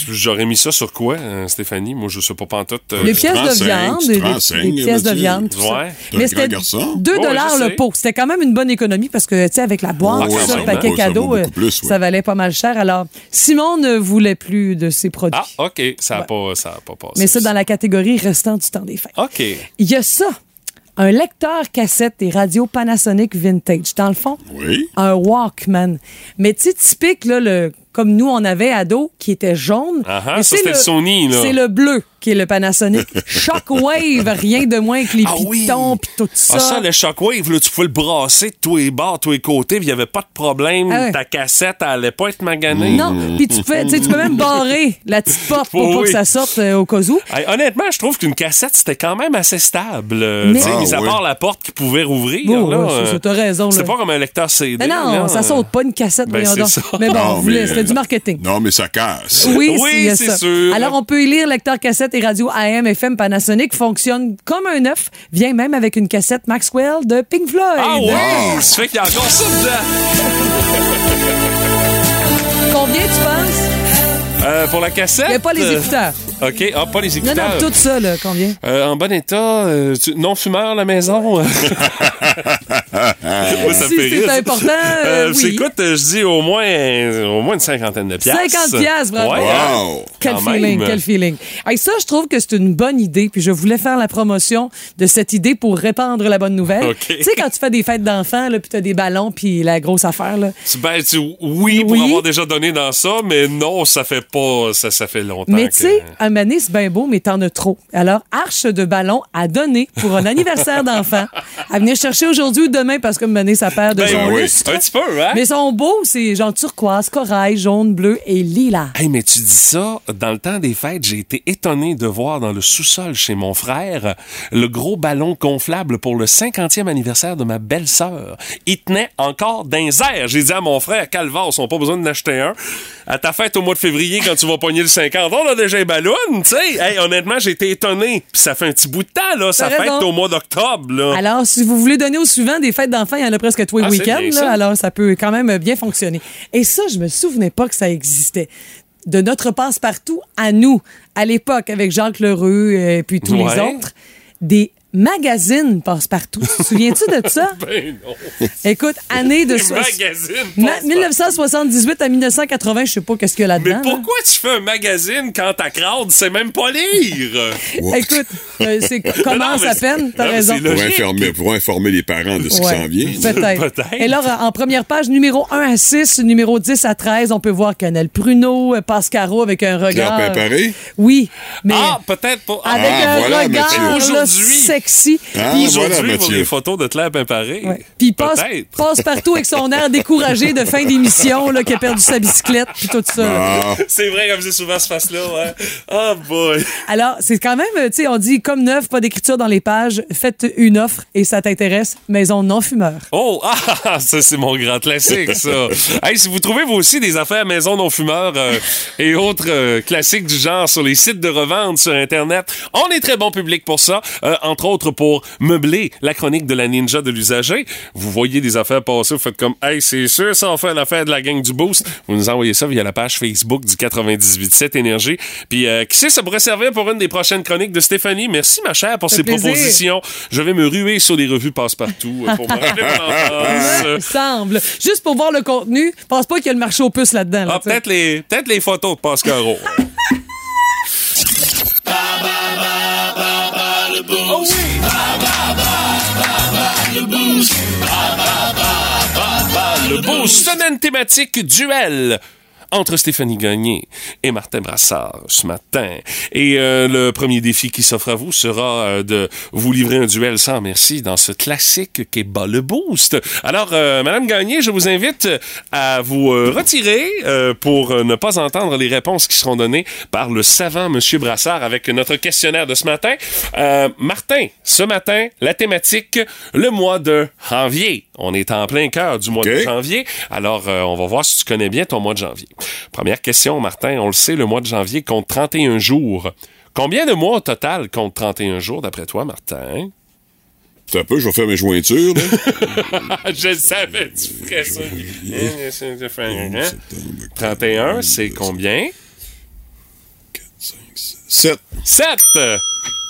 J'aurais mis ça sur quoi, euh, Stéphanie? Moi, je sais pas pantoute. euh, Les pièces de viande, des pièces de viande, tout. Ouais. Mais c'était garçon. 2 Ouais, dollars le pot. C'était quand même une bonne économie parce que, tu sais, avec la boîte, Ouais, tout ça, le paquet cadeau, euh, plus, ça valait pas mal cher. Alors, Simon ne voulait plus de ses produits. Ah, OK. Ça n'a pas, ça a pas passé. Mais ça, dans la catégorie restant du temps des fêtes. OK. Il y a ça, un lecteur cassette et radio Panasonic vintage. Dans le fond, Oui. un Walkman. Mais tu sais, typique, là, le, comme nous, on avait ado, qui était jaune. Ah ah, ça, c'est c'était le Sony, là. C'est le bleu qui est le Panasonic. Shockwave, rien de moins que les Ah oui. pitons puis tout ça. Ah, ça, le shockwave, là, tu pouvais le brasser de tous les bords, tous les côtés, puis il n'y avait pas de problème. Ah ouais. Ta cassette, elle allait pas être maganée. Non, puis tu peux, tu peux même barrer la petite porte pour Oui, pas que ça sorte euh, au cas où. Hey, honnêtement, je trouve qu'une cassette, c'était quand même assez stable. euh, Mais- Ah, mis à oui. part la porte qui pouvait rouvrir. Oh, là, euh, ça, t'as raison, C'est là. pas comme un lecteur CD. Mais non, là. ça saute pas une cassette, Ben, c'est ça. Mais bon, vous voulez, du marketing. Non, mais ça casse. Oui, Oui, c'est ça. sûr. Alors, on peut y lire lecteur cassette et radio AM, FM Panasonic. Fonctionne comme un œuf. Vient même avec une cassette Maxwell de Pink Floyd. Ah ouais! Ça fait qu'il y a encore ça dedans. Combien tu penses? Euh, pour la cassette? Il n'y a pas les écouteurs. OK. Ah, pas les Non, écouteurs. non, tout ça, là, combien? Euh, en bon état, euh, tu- non-fumeur à la maison? Moi, ça Si fait c'est rire. important, euh, Euh, oui. Écoute, euh, je dis au moins, euh, au moins une cinquantaine de piastres. 50 piastres, bravo. Wow! Quel Quand feeling, même. quel feeling. Hey, ça, je trouve que c'est une bonne idée, puis je voulais faire la promotion de cette idée pour répandre la bonne nouvelle. Tu sais, quand tu fais des fêtes d'enfants, là, puis t'as des ballons, puis la grosse affaire, là. Tu- Ben, tu- oui, pour Oui. avoir déjà donné dans ça, mais non, ça fait pas, ça, ça fait longtemps. Mais que- tu sais, un mané, c'est bien beau, mais t'en as trop. Alors, Arche de ballon à donner pour un anniversaire d'enfant à venir chercher aujourd'hui ou demain parce que mané, ça perd de Ben oui. Un petit peu, hein? Mais ils sont beaux, c'est genre turquoise, corail, jaune, bleu et lilas. Hey, mais tu dis ça, dans le temps des fêtes, j'ai été étonné de voir dans le sous-sol chez mon frère le gros ballon gonflable pour le 50e anniversaire de ma belle-sœur. Il tenait encore d'un air. J'ai dit à mon frère, Calvas, on n'a pas besoin d'en acheter un. À ta fête au mois de février, quand tu vas pogner le 50, on a déjà un ballon, tu sais. Hey, honnêtement, j'ai été étonné. Puis ça fait un petit bout de temps, là. Ça fête au mois d'octobre, là. Alors, si vous voulez donner au suivant des fêtes d'enfants, il y en a presque tous les Ah, week-ends. Alors, ça peut quand même bien fonctionner. Et ça, je me souvenais pas que ça existait. De notre passe-partout à nous, à l'époque, avec Jacques Lheureux et puis tous Ouais. les autres, des magazines passe-partout. Te Souviens-tu de ça? Ben non. Écoute, année de... So- magazines. Ma- passe-partout. 1978 à 1980, je sais pas qu'est-ce qu'il y a Mais là-dedans. là. pourquoi tu fais un magazine quand ta crowd sait même pas lire? Écoute, euh, c'est commence mais à c'est- peine, t'as non, mais raison. c'est Pour informer, pour informer les parents de ce qui s'en vient. Peut-être. Peut-être. Et là, en première page, numéro 1 à 6, numéro 10 à 13, on peut voir Canel Pruneau, euh, Pascaro avec un regard. Claire Pimparé? Oui, mais Ah, peut-être pas. avec Ah, un voilà, regard Aujourd'hui. Sexy. Ah, Puis- voilà, Aujourd'hui, les photos de Claire Pimparé. Ouais. Puis il passe, passe partout avec son air découragé de fin d'émission, là, qui a perdu sa bicyclette, puis tout ça. Ah, C'est vrai, comme j'ai souvent ce face-là, ouais. Oh boy. Alors, c'est quand même, euh, tu sais, on dit comme neuf, pas d'écriture dans les pages, faites une offre et ça t'intéresse, maison non fumeur. Oh, ah, ça c'est mon grand classique, ça. hey, si vous trouvez vous aussi des affaires maison non fumeurs euh, et autres euh, classiques du genre sur les sites de revente sur Internet, on est très bon public pour ça. Euh, entre autres pour meubler la chronique de la ninja de l'usager. Vous voyez des affaires passer, vous faites comme, hey, c'est sûr, ça on fait l'affaire de la gang du Boost. Vous nous envoyez ça via la page Facebook du 98.7 Énergie. Puis, euh, qui sait, ça pourrait servir pour une des prochaines chroniques de Stéphanie. Merci, ma chère, pour Ça ces plaisir. propositions. Je vais me ruer sur les revues passe-partout euh, pour me rappeler Il semble. Juste pour voir le contenu, pense pas qu'il y a le marché aux puces là-dedans. là, Ah, peut-être les, peut-être les photos de Pascaro. Oh oui! Le beau semaine thématique duel entre Stéphanie Gagné et Martin Brassard ce matin. Et euh, le premier défi qui s'offre à vous sera euh, de vous livrer un duel sans merci dans ce classique qu'est Bas le Boost. Alors, euh, Madame Gagné, je vous invite à vous euh, retirer euh, pour euh, ne pas entendre les réponses qui seront données par le savant Monsieur Brassard avec notre questionnaire de ce matin. Euh, Martin, ce matin, la thématique, le mois de janvier. On est en plein cœur du mois de janvier. Alors, euh, on va voir si tu connais bien ton mois de janvier. Première question, Martin. On le sait, le mois de janvier compte 31 jours. Combien de mois au total compte 31 jours, d'après toi, Martin? c'est un peu, je vais faire mes jointures. Je savais, tu ferais ça. 31, c'est combien? 7. 7!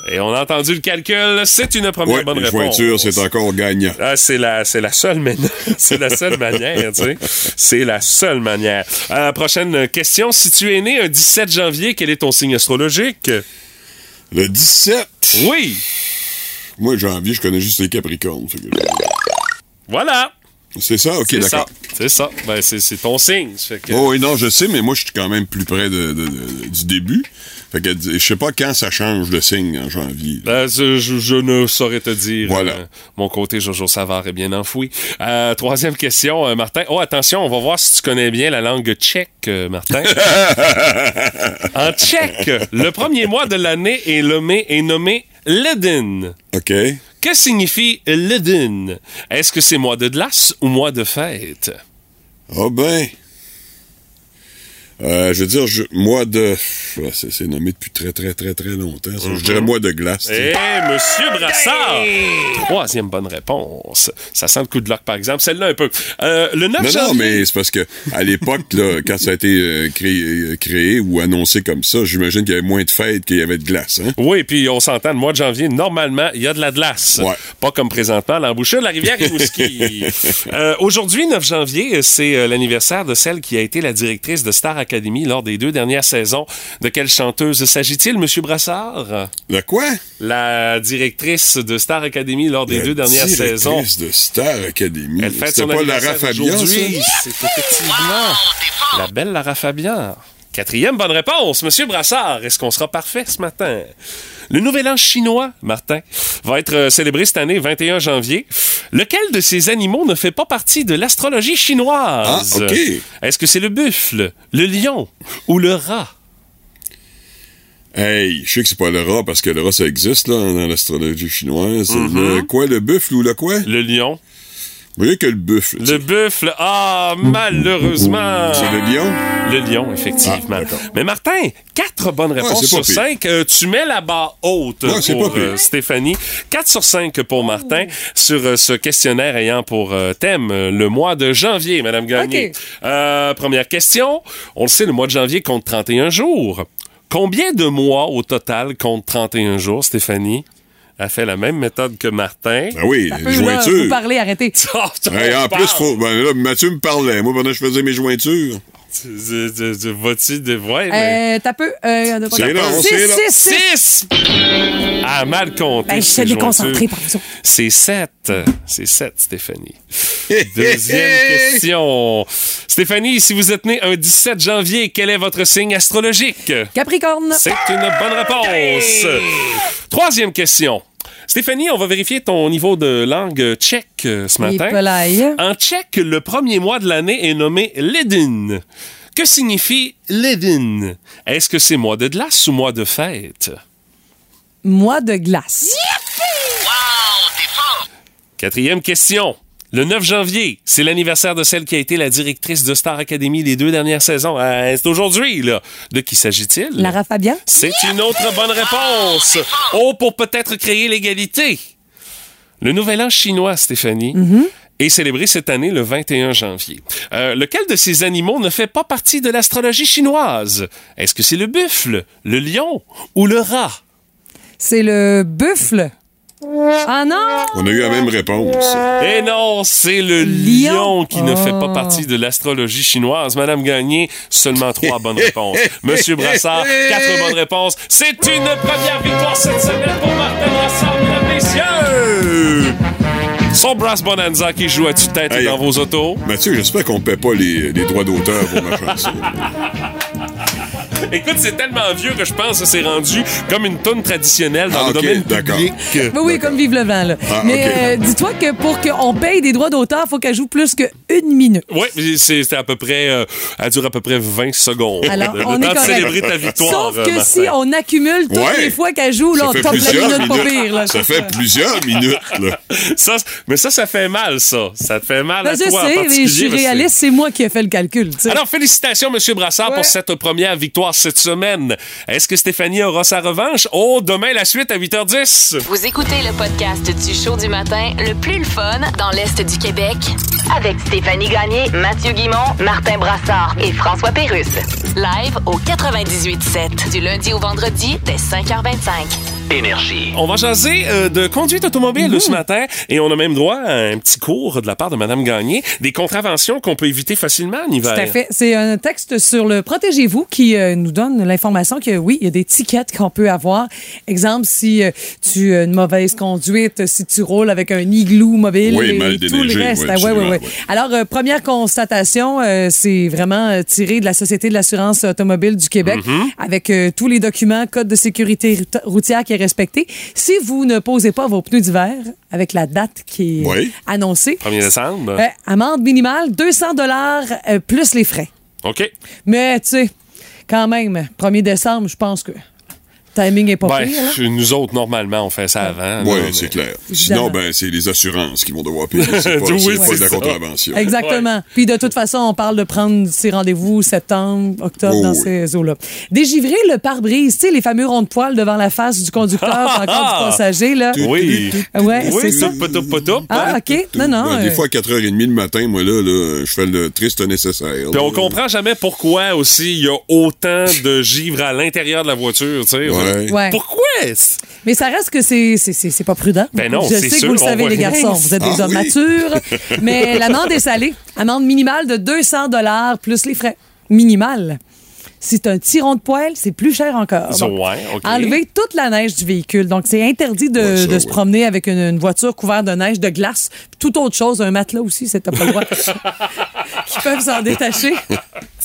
Et on a entendu le calcul. C'est une première Ouais, bonne réponse. jointures, c'est encore gagnant. Ah, c'est la, c'est la seule manière. c'est la seule manière, tu sais. C'est la seule manière. Euh, prochaine question. Si tu es né un 17 janvier, quel est ton signe astrologique? Le 17. Oui! Moi, janvier, je connais juste les Capricornes. Voilà! C'est ça? OK, d'accord. C'est ça. Ben, c'est, ton signe. Fait que- Oh oui, non, je sais, mais moi, je suis quand même plus près de- de- de- du début. Fait que je sais pas quand ça change de signe en janvier. Ben, je, ne saurais te dire. Voilà. Euh, mon côté Jojo Savard est bien enfoui. Euh, troisième question, euh, Martin. Oh, attention, on va voir si tu connais bien la langue tchèque, Martin. en tchèque, le premier mois de l'année est nommé, est nommé Ledin. OK. Que signifie Ledin? Est-ce que c'est mois de glace ou mois de fête? Ah ben. Euh, je veux dire, je- mois de... C'est nommé depuis très, très, très, très longtemps. ça. Je dirais mois de glace. Eh, Monsieur Brassard! Troisième bonne réponse. Ça sent le coup de luck, par exemple. Celle-là, un peu. Euh, le 9 Non, non, janvier... mais c'est parce que à l'époque, quand ça a été euh, créé, créé ou annoncé comme ça, j'imagine qu'il y avait moins de fêtes qu'il y avait de glace. Hein? Oui, puis on s'entend, le mois de janvier, normalement, il y a de la glace. Ouais. Pas comme présentement à l'embouchure de la rivière Rimouski. Euh, Aujourd'hui, 9 janvier, c'est euh, l'anniversaire de celle qui a été la directrice de Star Academy lors des deux dernières saisons. De quelle chanteuse s'agit-il, Monsieur Brassard? De quoi? La directrice de Star Academy lors des La deux dernières directrice saisons. de Star Academy. Elle fête son pas Lara Fabian, aujourd'hui. C'est effectivement la belle Lara Fabian. Quatrième bonne réponse, Monsieur Brassard. Est-ce qu'on sera parfait ce matin? Le nouvel an chinois, Martin, va être euh, célébré cette année, 21 janvier. Lequel de ces animaux ne fait pas partie de l'astrologie chinoise? Ah, OK. Est-ce que c'est le buffle, le lion ou le rat? Hey, je sais que c'est pas le rat parce que le rat ça existe là dans l'astrologie chinoise. Mm-hmm. Le quoi, le buffle ou le quoi? Le lion. Vous voyez que le buffle. Le buffle. Ah, malheureusement. C'est le lion? Le lion, effectivement. Ah. Mais Martin, quatre bonnes réponses sur cinq. Euh, tu mets la barre haute Ouais, pour euh, Stéphanie. Quatre sur cinq pour Martin sur euh, ce questionnaire ayant pour euh, thème le mois de janvier, Madame Gagné. OK. Euh, première question. On le sait, le mois de janvier compte 31 jours. Combien de mois au total compte 31 jours, Stéphanie? A fait la même méthode que Martin. Ben oui, Peu, les là, jointures. vous parlez, arrêtez. Oh, Hey, en plus, faut, ben là, Mathieu me parlait. Moi, pendant que je faisais mes jointures. Tu- tu- tu- tu- Vas-tu de. Ouais, mais. Euh, T'as peu. Euh, on a pas- C'est long, Six, c'est long. six, six. 6! Ah, mal compté. Ben, suis déconcentré, jointures. pardon. C'est 7. C'est 7, Stéphanie. Deuxième question. Stéphanie, si vous êtes né un 17 janvier, quel est votre signe astrologique? Capricorne. C'est une bonne réponse. Troisième question. Stéphanie, on va vérifier ton niveau de langue tchèque euh, ce matin. En tchèque, le premier mois de l'année est nommé Ledin. Que signifie Ledin? Est-ce que c'est mois de glace ou mois de fête? Mois de glace. Quatrième question. Le 9 janvier, c'est l'anniversaire de celle qui a été la directrice de Star Academy les deux dernières saisons. Euh, c'est aujourd'hui, là. De qui s'agit-il? Lara Fabian? C'est une autre bonne réponse. Oh, pour peut-être créer l'égalité. Le nouvel an chinois, Stéphanie, est célébré cette année le 21 janvier. Euh, lequel de ces animaux ne fait pas partie de l'astrologie chinoise? Est-ce que c'est le buffle, le lion ou le rat? C'est le buffle. Ah non! On a eu la même réponse. Eh non, c'est le lion, Lion. qui ne fait pas Oh. partie de l'astrologie chinoise. Madame Gagné, seulement trois bonnes réponses. Monsieur Brassard, quatre bonnes réponses. C'est une première victoire cette semaine pour Martin Brassard, mesdames, messieurs! Son Brass Bonanza qui joue à tue-tête Hey. dans vos autos. Mathieu, j'espère qu'on ne paie pas les, les droits d'auteur pour ma chanson. Écoute, c'est tellement vieux que je pense que c'est rendu comme une tonne traditionnelle dans Ah, le ok, domaine public. Oui, oui, comme Vive le vent, là. Ah, Mais euh, dis-toi que pour qu'on paye des droits d'auteur, il faut qu'elle joue plus qu'une minute. Oui, c'est c'est à peu près, euh, elle dure à peu près 20 secondes. Alors, le on temps est célébrer ta victoire. Sauf euh, que Martin. si on accumule toutes Ouais. les fois qu'elle joue, là, Ça on fait top la plusieurs minute pas minutes. pire. Là, Ça fait plusieurs minutes, là. Ça, mais ça, ça fait mal, ça. Ça te fait mal Ben, à je toi en sais, mais je suis réaliste, c'est moi qui ai fait le calcul. Alors, félicitations, Monsieur Brassard, Ouais. pour cette première victoire cette semaine. Est-ce que Stéphanie aura sa revanche? Oh, demain, la suite à 8h10. Vous écoutez le podcast du show du matin le plus le fun dans l'Est du Québec avec Stéphanie Gagné, Mathieu Guimont, Martin Brassard et François Pérusse. Live au 98.7 du lundi au vendredi dès 5h25. Énergie. On va jaser euh, de conduite automobile Mhm. ce matin et on a même droit à un petit cours de la part de Madame Gagné, des contraventions qu'on peut éviter facilement en hiver. Tout à fait. C'est un texte sur le Protégez-vous qui euh, nous donne l'information que oui, il y a des tickets qu'on peut avoir. Exemple, si euh, tu as une mauvaise conduite, si tu roules avec un igloo mobile Oui, et mal tout le reste. oui, Ah, ouais, ouais, absolument, ouais. oui. Alors, euh, première constatation, euh, c'est vraiment tiré de la Société de l'assurance automobile du Québec Mm-hmm. avec euh, tous les documents, code de sécurité routière qui est respecté. Si vous ne posez pas vos pneus d'hiver avec la date qui est Oui. annoncée, 1er décembre. euh, amende minimale 200 dollars euh, plus les frais. OK. Mais tu sais, quand même, 1er décembre, je pense que Timing est pas Ben, pire, là. nous autres, normalement, on fait ça avant. Oui, mais- c'est clair. Évidemment. Sinon, ben, c'est les assurances qui vont devoir payer. C'est pas, Oui, c'est pas de la contravention. Exactement. Puis de toute façon, on parle de prendre ses rendez-vous septembre, octobre, Oh, dans oui. ces eaux-là. Dégivrer le pare-brise, tu sais, les fameux ronds de poil devant la face du conducteur ou encore du passager, là. Oui. Ouais, Oui, c'est ça. Ah, OK. Non, non. Ben, des euh, fois, à 4h30 le matin, moi, là, là, je fais le triste nécessaire. Puis on comprend jamais pourquoi aussi il y a autant de givre à l'intérieur de la voiture, tu sais. Ouais. Ouais. Pourquoi? est-ce? Mais ça reste que c'est c'est- c'est- c'est pas prudent. Ben non, Je c'est sais que vous le savez, les garçons. Vous êtes des Ah hommes oui. matures. mais l'amende est salée. Amende minimale de 200 plus les frais. Minimal. Si c'est un tiron de poêle, c'est plus cher encore. Donc, ouais. Enlever toute la neige du véhicule. Donc, c'est interdit de, Ouais, ça, de se ouais. promener avec une, une voiture couverte de neige, de glace, toute autre chose, un matelas aussi, c'est t'as pas le droit. Qui peuvent s'en détacher.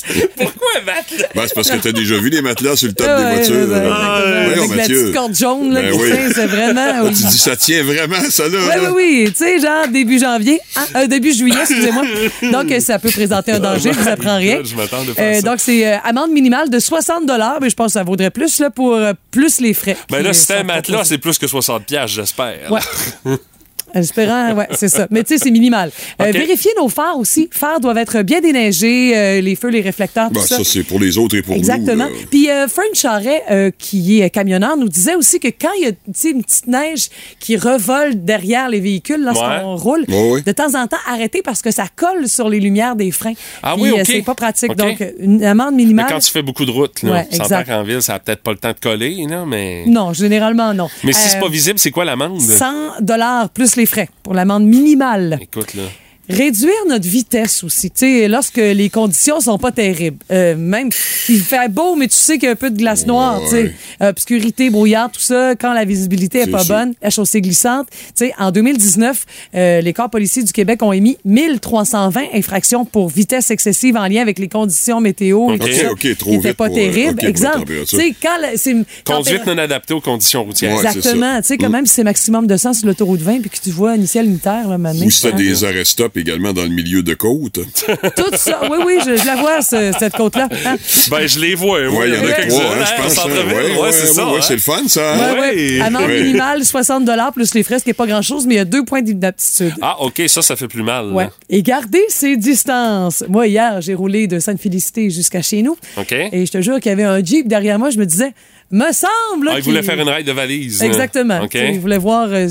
Pourquoi, Matt? Ben, c'est parce que t'as déjà vu les matelas sur le top Ah des ouais, voitures. ouais, ouais, là. exactement. Voyons, Avec la petite corde jaune là, Ben oui. c'est vraiment... Tu dis, ça tient vraiment, ça, là? Oui, là? oui, oui. Tu sais, genre début janvier, hein, euh, début juillet, excusez-moi. Donc, euh, ça peut présenter un danger, je vous apprends rien. Je m'attends de faire Euh, ça. donc, c'est euh, amende minimale de 60 mais je pense que ça vaudrait plus là, pour euh, plus les frais. Ben là, euh, si c'est un matelas, c'est plus que 60 piastres, j'espère. Ouais. Espérant, ouais, c'est ça. Mais tu sais, c'est minimal. Euh, OK. vérifier nos phares aussi. Phares doivent être bien déneigés, euh, les feux, les réflecteurs, Ben, tout ça. ça, c'est pour les autres et pour Exactement. nous. là. Puis euh, Frank Charret, euh, qui est camionneur, nous disait aussi que quand il y a une petite neige qui revole derrière les véhicules lorsqu'on Ouais. roule, Ouais, ouais. de temps en temps, arrêter parce que ça colle sur les lumières des freins. Ah Puis, oui, euh, OK. c'est pas pratique. Donc, une amende Mais minimale. quand tu fais beaucoup de routes, là, exact. qu'en ville, ça a peut-être pas le temps de coller, là, mais... Non, généralement, non. Mais si c'est pas visible, c'est quoi l'amende? 100 dollars plus les pour l'amende minimale. Réduire notre vitesse aussi, tu sais, lorsque les conditions sont pas terribles. Euh, même, il fait beau, mais tu sais qu'il y a un peu de glace noire, tu sais. Ouais. Obscurité, brouillard, tout ça, quand la visibilité est pas sûr. bonne, la chaussée glissante. Tu sais, en 2019, euh, les corps policiers du Québec ont émis 1320 infractions pour vitesse excessive en lien avec les conditions météo. et OK, tout ça, OK, trop qui étaient vite pas pour, euh, terribles. OK, pour la Exemple, tu sais, quand la- c'est... Conduite non adaptée aux conditions routières. Ouais, Exactement. Tu sais, quand même, si c'est maximum de 100 sur l'autoroute 20 puis que tu vois initial unitaire, là, maintenant. Ou si t'as des arrêts-stop également dans le milieu de côte. Tout ça. Oui, oui, je, je la vois, ce- cette côte-là. Hein? Ben, je les vois. Ouais, il y en a quelques-uns, trois, hein, hein, je pense. hein. Ouais, Ouais, c'est ça. ouais, hein. c'est le fun, ça. Ouais, hein? ouais. Amende Ouais. minimale, 60 plus les frais, ce qui n'est pas grand-chose, mais il y a deux points d'inaptitude. Ah, OK, ça, ça fait plus mal. Ouais. Et garder ses distances. Moi, hier, j'ai roulé de Sainte-Félicité jusqu'à chez nous. OK. Et je te jure qu'il y avait un Jeep derrière moi. Je me disais, me semble. Ah, il voulait faire une raide de valise. Exactement. OK. Tu sais, Il voulait voir. euh,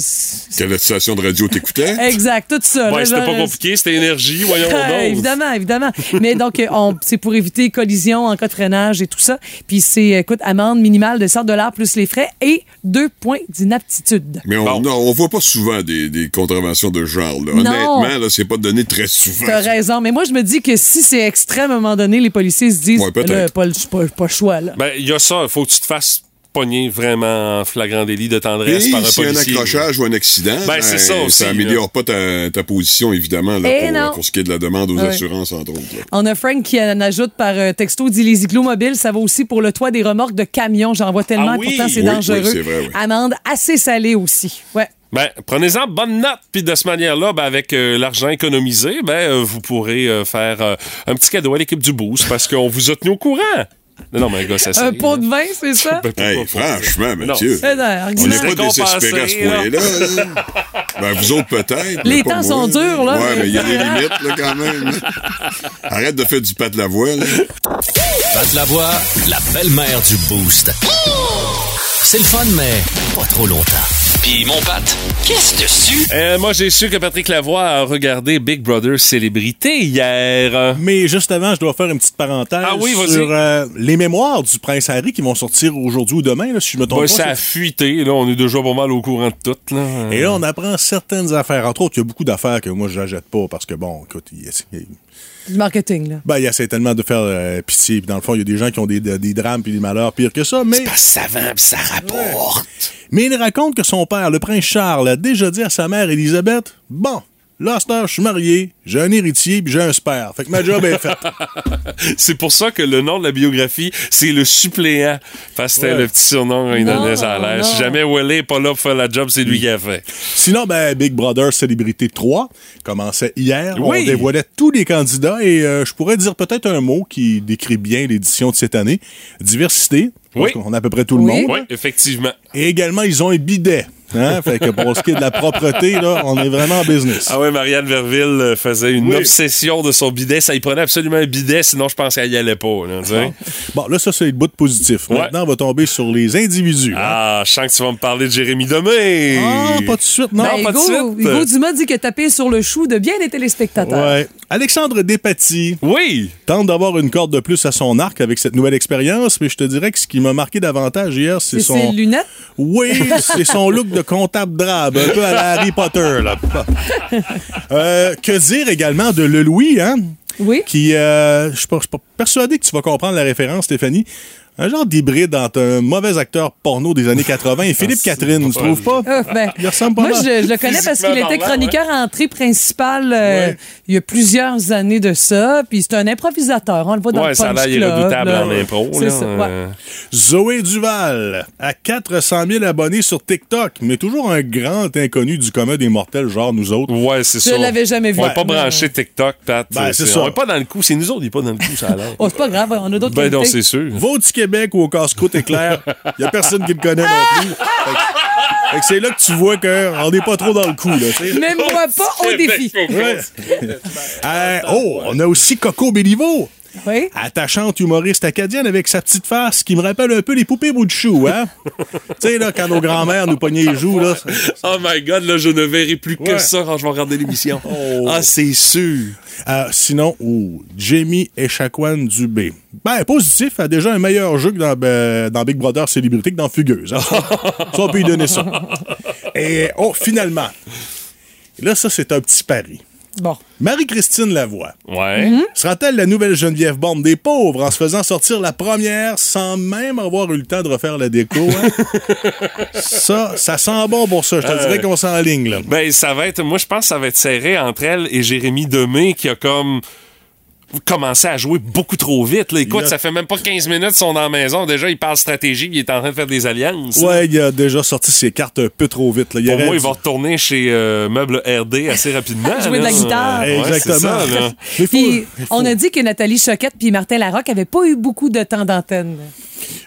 Quelle station de radio t'écoutais? exact, tout ça. Ouais, c'était pas euh, compliqué, c'était énergie, voyons donc. évidemment, évidemment. Mais donc, euh, on- c'est pour éviter collision en cas de freinage et tout ça. Puis c'est, écoute, amende minimale de 100 plus les frais et deux points d'inaptitude. Mais on, Bon. non, on voit pas souvent des, des contraventions de ce genre. Là. Non. Honnêtement, là, c'est pas donné très souvent. T'as raison. Mais moi, je me dis que si c'est extrême, à un moment donné, les policiers se disent, Ouais, peut-être. là, pas, le- pas, pas choix, là. Ben, il y a ça, il faut que tu te fasses pogner vraiment en flagrant délit de tendresse Et par un y a un policier. accrochage ou un accident, Ben, c'est ça aussi, ça améliore pas ta, ta position, évidemment, là, Eh pour, ce qui est de la demande aux Ouais. assurances, entre autres. là. On a Frank qui en ajoute par euh, texto, dit les igloos mobiles, ça va aussi pour le toit des remorques de camions. J'en vois tellement, Ah oui? pourtant c'est Oui, dangereux. oui, c'est vrai, oui. Amende assez salée aussi. Ouais. Ben, prenez-en bonne note, puis de cette manière-là, ben, avec euh, l'argent économisé, ben, euh, vous pourrez euh, faire euh, un petit cadeau à l'équipe du Boost parce qu'on vous a tenu au courant. Non, non, mais un gars, ça Un pot de vin, c'est ça? Hey, franchement. Mathieu, on n'est pas désespérés à ce là. point-là. là. ben, vous autres, peut-être. Les temps moi. sont durs, là. Ouais, mais il y a des limites, là, quand même. Arrête de faire du pat de la voix, là. Pat la voix, la belle-mère du Boost. C'est le fun, mais pas trop longtemps. Puis mon Pat, qu'est-ce dessus? Euh, moi, j'ai su que Patrick Lavoie a regardé Big Brother Célébrité hier. Mais juste avant, je dois faire une petite parenthèse Ah oui, sur euh, les mémoires du prince Harry qui vont sortir aujourd'hui ou demain, là, si je me trompe Ben, pas. ça a fuité, là. On est déjà pas mal au courant de tout, là. Et là, on apprend certaines affaires. Entre autres, il y a beaucoup d'affaires que moi, je n'achète pas parce que, bon, écoute, il, il- Du marketing, là. ben, il essaie tellement de faire euh, pitié. Puis dans le fond, il y a des gens qui ont des, des drames puis des malheurs pires que ça. Mais, ça vend pis ça rapporte. mais il raconte que son père, le prince Charles, a déjà dit à sa mère Élisabeth Bon, là, je suis marié, j'ai un héritier puis j'ai un spare. Fait que ma job est faite. C'est pour ça que le nom de la biographie, c'est le suppléant. Parce que c'était Ouais. le petit surnom ça à l'air. Si jamais Willie est pas là pour faire la job, c'est lui qui a fait. Sinon, ben, Big Brother Célébrité 3 commençait hier. Oui. On dévoilait tous les candidats et euh, je pourrais dire peut-être un mot qui décrit bien l'édition de cette année. Diversité. Oui. qu'on a à peu près tout le monde. Oui, effectivement. Et également, ils ont un bidet. Hein? Fait que pour ce qui est de la propreté, là, on est vraiment en business. Ah ouais, Marianne Verville euh, faisait une Oui. obsession de son bidet. Ça y prenait absolument un bidet, sinon je pense qu'elle y allait pas. Là, sais. Bon, là, ça, c'est le bout de positif. Ouais. Maintenant, on va tomber sur les individus. hein. Ah, je sens que tu vas me parler de Jérémy Demé. Ah, pas tout de suite, non. Ben, pas de Hugo, suite. Hugo Dumas dit que taper sur le chou de bien des téléspectateurs. Ouais. Alexandre Despatie Oui. tente d'avoir une corde de plus à son arc avec cette nouvelle expérience, mais je te dirais que ce qui m'a marqué davantage hier, c'est C'est ses son. lunettes? Oui, c'est son look de comptable drabe, un peu à la Harry Potter. Là. Euh, que dire également de Le Louis, hein? Oui. Qui, euh, je suis persuadé que tu vas comprendre la référence, Stéphanie. Un genre d'hybride entre un mauvais acteur porno des années 80 et Philippe Catherine, tu trouves pas? Euh, ben, Il ressemble pas moi, mal. je, je le connais parce qu'il était chroniqueur entrée principale euh, Ouais. il y a plusieurs années de ça. Puis c'est un improvisateur. On le voit dans Ouais, le ça a Punch l'air Club, redoutable là. en impro. C'est là. ça, ouais. Euh, Zoé Duval, à 400 000 abonnés sur TikTok, mais toujours un grand inconnu du commun des mortels, genre nous autres. Ouais, c'est Je ça. l'avais jamais vu. On n'est pas branché TikTok, Pat. Ben, c'est ça. On n'est pas dans le coup. C'est nous autres, il n'est pas dans le coup, ça a l'air. Oh, c'est pas grave, on a d'autres Ben non, c'est sûr. Québec ou au casse-croûte éclair, il n'y a personne qui le connaît non plus. Fait que- fait que c'est là que tu vois qu'on n'est pas trop dans le coup. Là. Même moi pas au défi. Ouais. Euh, oh, on a aussi Coco Béliveau. Oui. Attachante humoriste acadienne avec sa petite face qui me rappelle un peu les poupées bout de chou, hein? tu sais, là, quand nos grands-mères nous pognaient les joues, là. Oh my God, là, je ne verrai plus que ça quand je vais regarder l'émission. Oh. Ah, c'est sûr. Euh, sinon, oh, Jamie Echaquan Dubé. Ben, positif, a déjà un meilleur jeu que dans, ben, dans Big Brother Célébrité que dans Fugueuse. hein? Ça, ça, on peut lui donner ça. Et, oh, finalement. Là, ça, c'est un petit pari. Bon. Marie-Christine Lavoie. Ouais. Sera-t-elle la nouvelle Geneviève Borne des pauvres en se faisant sortir la première sans même avoir eu le temps de refaire la déco? hein? ça, ça sent bon pour ça. Je te Euh. dirais qu'on s'enligne, là. Ben, ça va être. Moi, je pense que ça va être serré entre elle et Jérémy Demé qui a comme commencé à jouer beaucoup trop vite. Là. Écoute, Il a- ça fait même pas 15 minutes qu'ils sont dans la maison. Déjà, il parle stratégie, il est en train de faire des alliances. Ouais, il a déjà sorti ses cartes un peu trop vite. Là. Il Pour moi, il va retourner chez euh, Meubles RD assez rapidement. Jouer de la guitare. Ouais, Exactement. ça, là. Mais faut- Puis, on a dit que Nathalie Choquette puis Martin Larocque n'avaient pas eu beaucoup de temps d'antenne.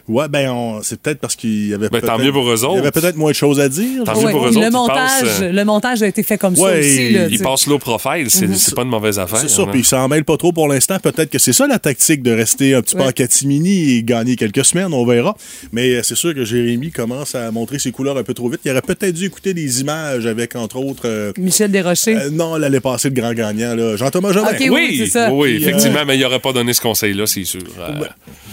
Ouais, ben, on- c'est peut-être parce qu'il y avait Ben, tant peut-être- mieux pour eux Il y avait autres. peut-être moins de choses à dire. Tant mieux pour eux autres, le, ils montage, passent, euh, le montage a été fait comme ça Ouais, aussi. Là, Il tu- passe low profile, c'est c'est pas une mauvaise affaire. C'est ça, puis il s'en mêle pas trop pour l'instant. Peut-être que c'est ça la tactique de rester un petit peu en catimini et gagner quelques semaines, on verra. Mais euh, c'est sûr que Jérémy commence à montrer ses couleurs un peu trop vite. Il aurait peut-être dû écouter des images avec, entre autres, euh, Michel Desrochers. euh, non, l'allait passer le grand gagnant, là, Jean-Thomas Jobin. Oui, Oui, c'est ça. oui, Puis, euh, effectivement, mais il n'aurait pas donné ce conseil-là, c'est sûr. Euh,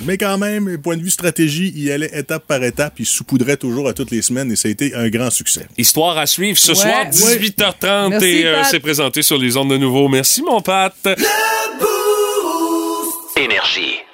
Mais quand même, point de vue stratégie, il allait étape par étape, il saupoudrait toujours à toutes les semaines et ça a été un grand succce. Histoire à suivre ce Ouais. soir, 18h30, Merci, et euh, c'est présenté sur les ondes de nouveau. Merci, mon Pat. Énergie.